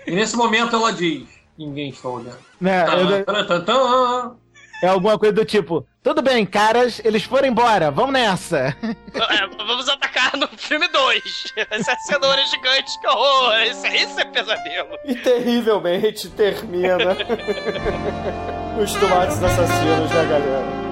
[SPEAKER 4] E nesse momento ela diz: Ninguém está olhando.
[SPEAKER 5] Né, eu-
[SPEAKER 4] Tan, tan, tan.
[SPEAKER 5] É alguma coisa do tipo: Tudo bem, caras, eles foram embora, vamos nessa.
[SPEAKER 3] É, vamos atacar no filme 2. Essa cenoura gigante, que horror. Isso, isso é pesadelo.
[SPEAKER 2] E terrivelmente termina os tomates assassinos, né, galera?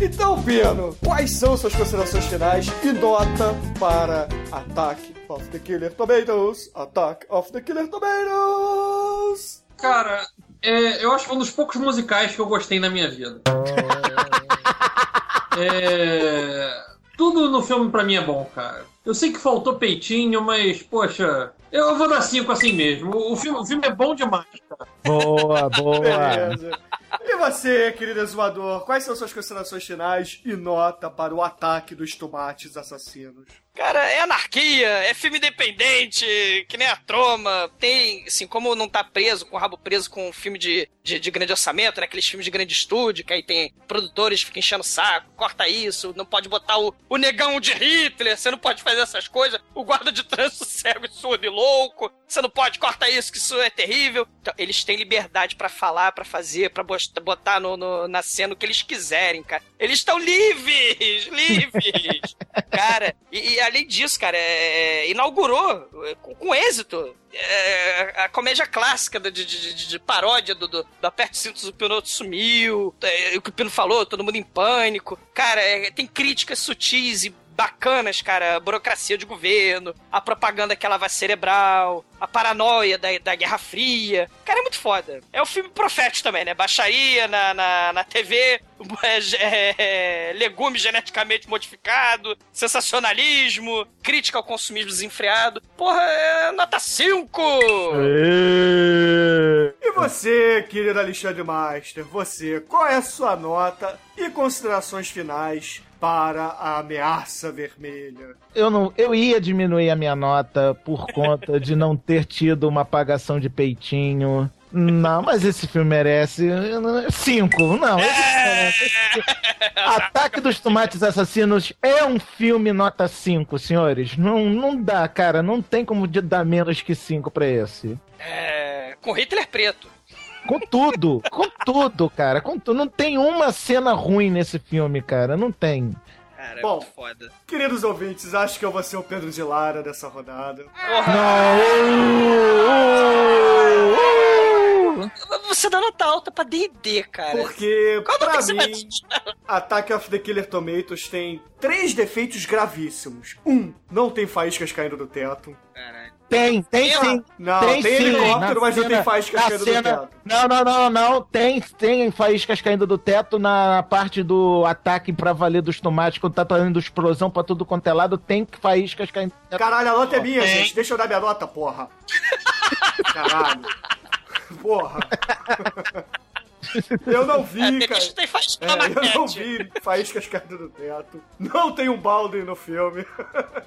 [SPEAKER 2] Então, Pino, quais são suas considerações finais e nota para Attack of the Killer Tomatoes? Attack of the Killer Tomatoes!
[SPEAKER 4] Cara, é, eu acho que foi um dos poucos musicais que eu gostei na minha vida. É, tudo no filme pra mim é bom, cara. Eu sei que faltou peitinho, mas, poxa, eu vou dar cinco assim mesmo. O filme, o filme é bom demais, cara.
[SPEAKER 5] Boa, boa.
[SPEAKER 2] Beleza. E você, querido exumador, quais são suas considerações finais e nota para o ataque dos tomates assassinos?
[SPEAKER 3] Cara, é anarquia, é filme independente, que nem a troma. Tem, assim, como não tá preso, com o rabo preso com um filme de, de, de grande orçamento, né? Aqueles filmes de grande estúdio, que aí tem produtores que ficam enchendo o saco, corta isso, não pode botar o, o negão de Hitler, você não pode fazer essas coisas, o guarda de trânsito cego e surdo e louco, você não pode cortar isso, que isso é terrível. Então, eles têm liberdade pra falar, pra fazer, pra bos- botar no, no- na cena o que eles quiserem, cara. Eles estão livres! Livres! cara, e, e além disso, cara, é, inaugurou é, com, com êxito é, a comédia clássica de, de- de- de paródia do, do, do Aperte Cintos, o Pinoto sumiu, é, o que o Pino falou, todo mundo em pânico. Cara, é, tem críticas sutis e bacanas, cara. A burocracia de governo, a propaganda que ela vai cerebral, a paranoia da, da Guerra Fria. Cara, é muito foda. É um filme profético também, né? Baixaria na, na, na TV, é, é, é, legume geneticamente modificado, sensacionalismo, crítica ao consumismo desenfreado. Porra, é nota 5!
[SPEAKER 2] E você, querido Alexandre Master, você, qual é a sua nota e considerações finais para a ameaça vermelha?
[SPEAKER 5] Eu, não, eu ia diminuir a minha nota por conta de não ter tido uma apagação de peitinho. Não, mas esse filme merece. Cinco. Não, esse merece. Ataque dos Tomates Assassinos é um filme nota 5, senhores. Não, não dá, cara. Não tem como de dar menos que 5 pra esse.
[SPEAKER 3] É, com Hitler preto.
[SPEAKER 5] Com tudo, com tudo, cara. Com tudo. Não tem uma cena ruim nesse filme, cara. Não tem.
[SPEAKER 3] Cara,
[SPEAKER 2] Bom.
[SPEAKER 3] é muito foda.
[SPEAKER 2] Queridos ouvintes, acho que eu vou ser o Pedro de Lara dessa rodada.
[SPEAKER 3] Você dá nota alta pra D&D, cara.
[SPEAKER 2] Porque,
[SPEAKER 3] Como
[SPEAKER 2] pra mim, Attack of the Killer Tomatoes tem três defeitos gravíssimos. Um, não tem faíscas caindo do teto.
[SPEAKER 5] Tem, tem sim.
[SPEAKER 2] Não,
[SPEAKER 5] tem,
[SPEAKER 2] tem
[SPEAKER 5] sim.
[SPEAKER 2] helicóptero,
[SPEAKER 5] Na
[SPEAKER 2] mas não tem faíscas caindo do
[SPEAKER 5] cena-
[SPEAKER 2] teto.
[SPEAKER 5] Não, não, não, não. Tem, tem faíscas caindo do teto na parte do ataque pra valer dos tomates, quando tá fazendo explosão pra tudo quanto é lado, tem faíscas caindo do teto.
[SPEAKER 2] Caralho, a nota é minha,
[SPEAKER 5] Tem.
[SPEAKER 2] gente. Deixa eu dar minha nota, porra. Caralho. Porra. Eu não vi,
[SPEAKER 3] É,
[SPEAKER 2] cara.
[SPEAKER 3] tem faísca
[SPEAKER 2] É,
[SPEAKER 3] na
[SPEAKER 2] eu não vi faíscas caindo do teto. Não tem um balde no filme.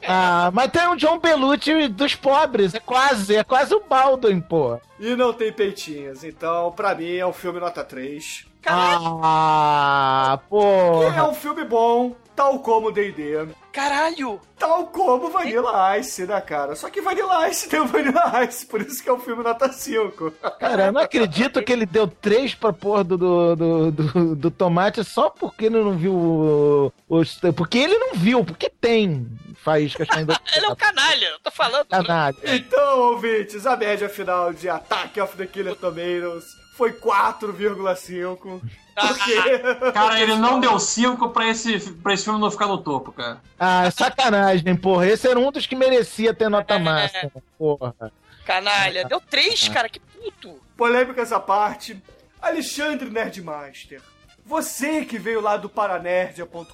[SPEAKER 5] Ah, mas tem um John Belushi dos pobres, é quase, é quase o Baldwin, pô.
[SPEAKER 2] E não tem peitinhas. Então, pra mim, é um filme nota 3.
[SPEAKER 5] Ah,
[SPEAKER 2] É
[SPEAKER 5] porra.
[SPEAKER 2] um filme bom, tal como D&D.
[SPEAKER 3] Caralho!
[SPEAKER 2] Tal como Vanilla Ice, né, cara? Só que Vanilla Ice tem o Vanilla Ice, por isso que é um filme nota 5.
[SPEAKER 5] Cara, eu não acredito que ele deu três pra porra do, do, do, do- do tomate só porque ele não viu o- os. Porque ele não viu, porque tem faíscas caindo do
[SPEAKER 3] Ele é um canalha, eu tô falando.
[SPEAKER 5] Canalha.
[SPEAKER 2] Então, ouvintes, a média final de Attack of the Killer Tomatoes foi 4,5. Porque...
[SPEAKER 4] Cara, ele não deu 5 pra esse, pra esse filme não ficar no topo, cara.
[SPEAKER 5] Ah, é sacanagem, porra. Esse era um dos que merecia ter nota máxima, porra.
[SPEAKER 3] Canalha. Deu três, cara, que puto.
[SPEAKER 2] Polêmicas à parte, Alexandre Nerdmaster, você que veio lá do paranerdia.com.br,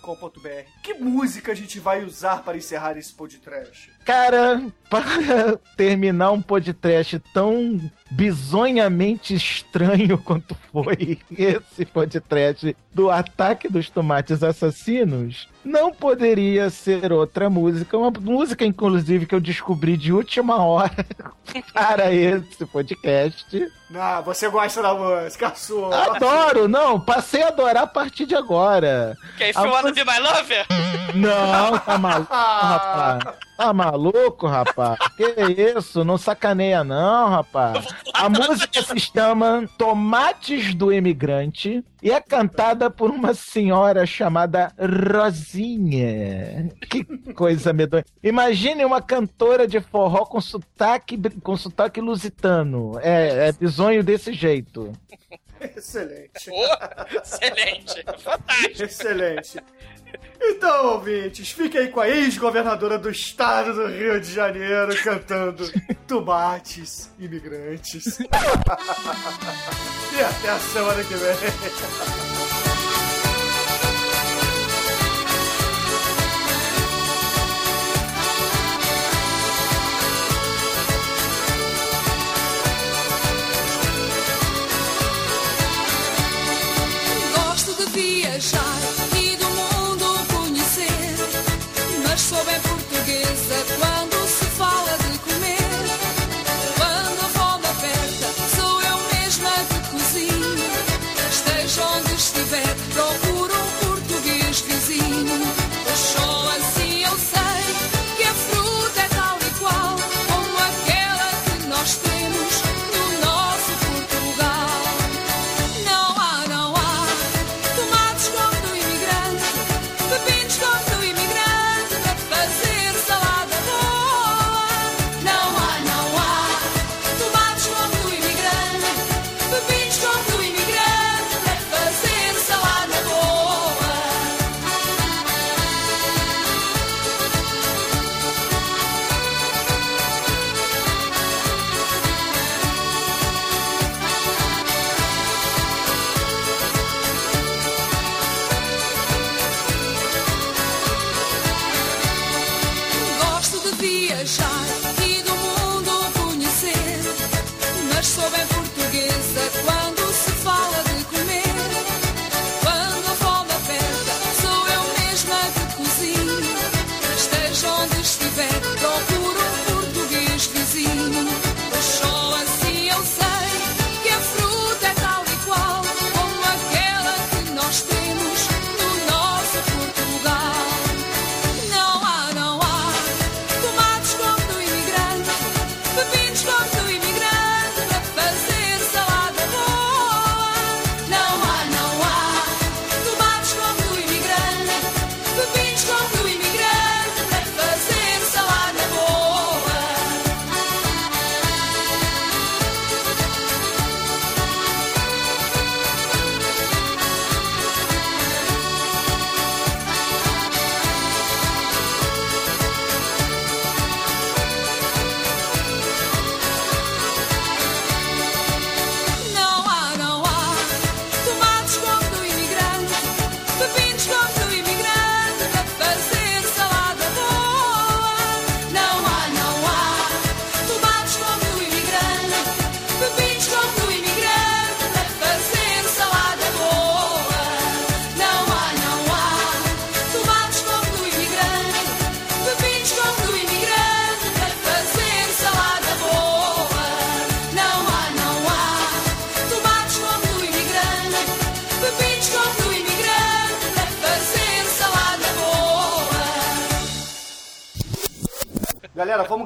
[SPEAKER 2] que música a gente vai usar para encerrar esse podcast?
[SPEAKER 5] Cara, para terminar um podcast tão bizonhamente estranho quanto foi esse podcast do Ataque dos Tomates Assassinos, não poderia ser outra música. Uma música, inclusive, que eu descobri de última hora para esse podcast.
[SPEAKER 2] Ah, você gosta da música, sua.
[SPEAKER 5] Adoro, não, passei a adorar a partir de agora.
[SPEAKER 3] Que aí foi o ano de My Lover?
[SPEAKER 5] Não, tá maluco, rapaz. Tá maluco, rapaz? Que isso? Não sacaneia, não, rapaz. A música se chama Tomates do Imigrante e é cantada por uma senhora chamada Rosinha. Que coisa medonha. Imagine uma cantora de forró com sotaque, com sotaque lusitano. É, é bizonho desse jeito.
[SPEAKER 2] Excelente.
[SPEAKER 3] Excelente. Fantástico.
[SPEAKER 2] Excelente. Então, ouvintes, fiquem aí com a ex-governadora do estado do Rio de Janeiro cantando Tomates Imigrantes. e até a semana que vem.
[SPEAKER 14] Gosto de viajar see a
[SPEAKER 2] shot.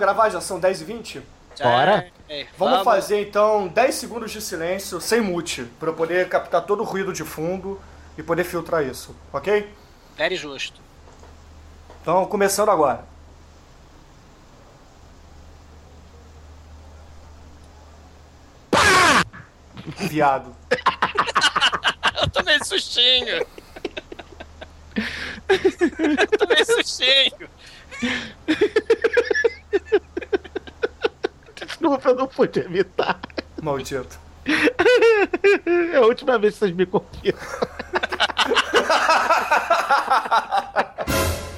[SPEAKER 2] Gravar? Já são 10 e 20
[SPEAKER 5] Bora.
[SPEAKER 9] É,
[SPEAKER 2] Vamos, fazer então 10 segundos de silêncio sem mute, pra eu poder captar todo o ruído de fundo e poder filtrar isso, ok?
[SPEAKER 9] Very justo.
[SPEAKER 2] Então, começando agora. Viado.
[SPEAKER 3] Eu tomei sustinho. Eu tomei sustinho.
[SPEAKER 5] Desculpa, eu não pude evitar.
[SPEAKER 2] Maldito.
[SPEAKER 5] É a última vez que vocês me confiam.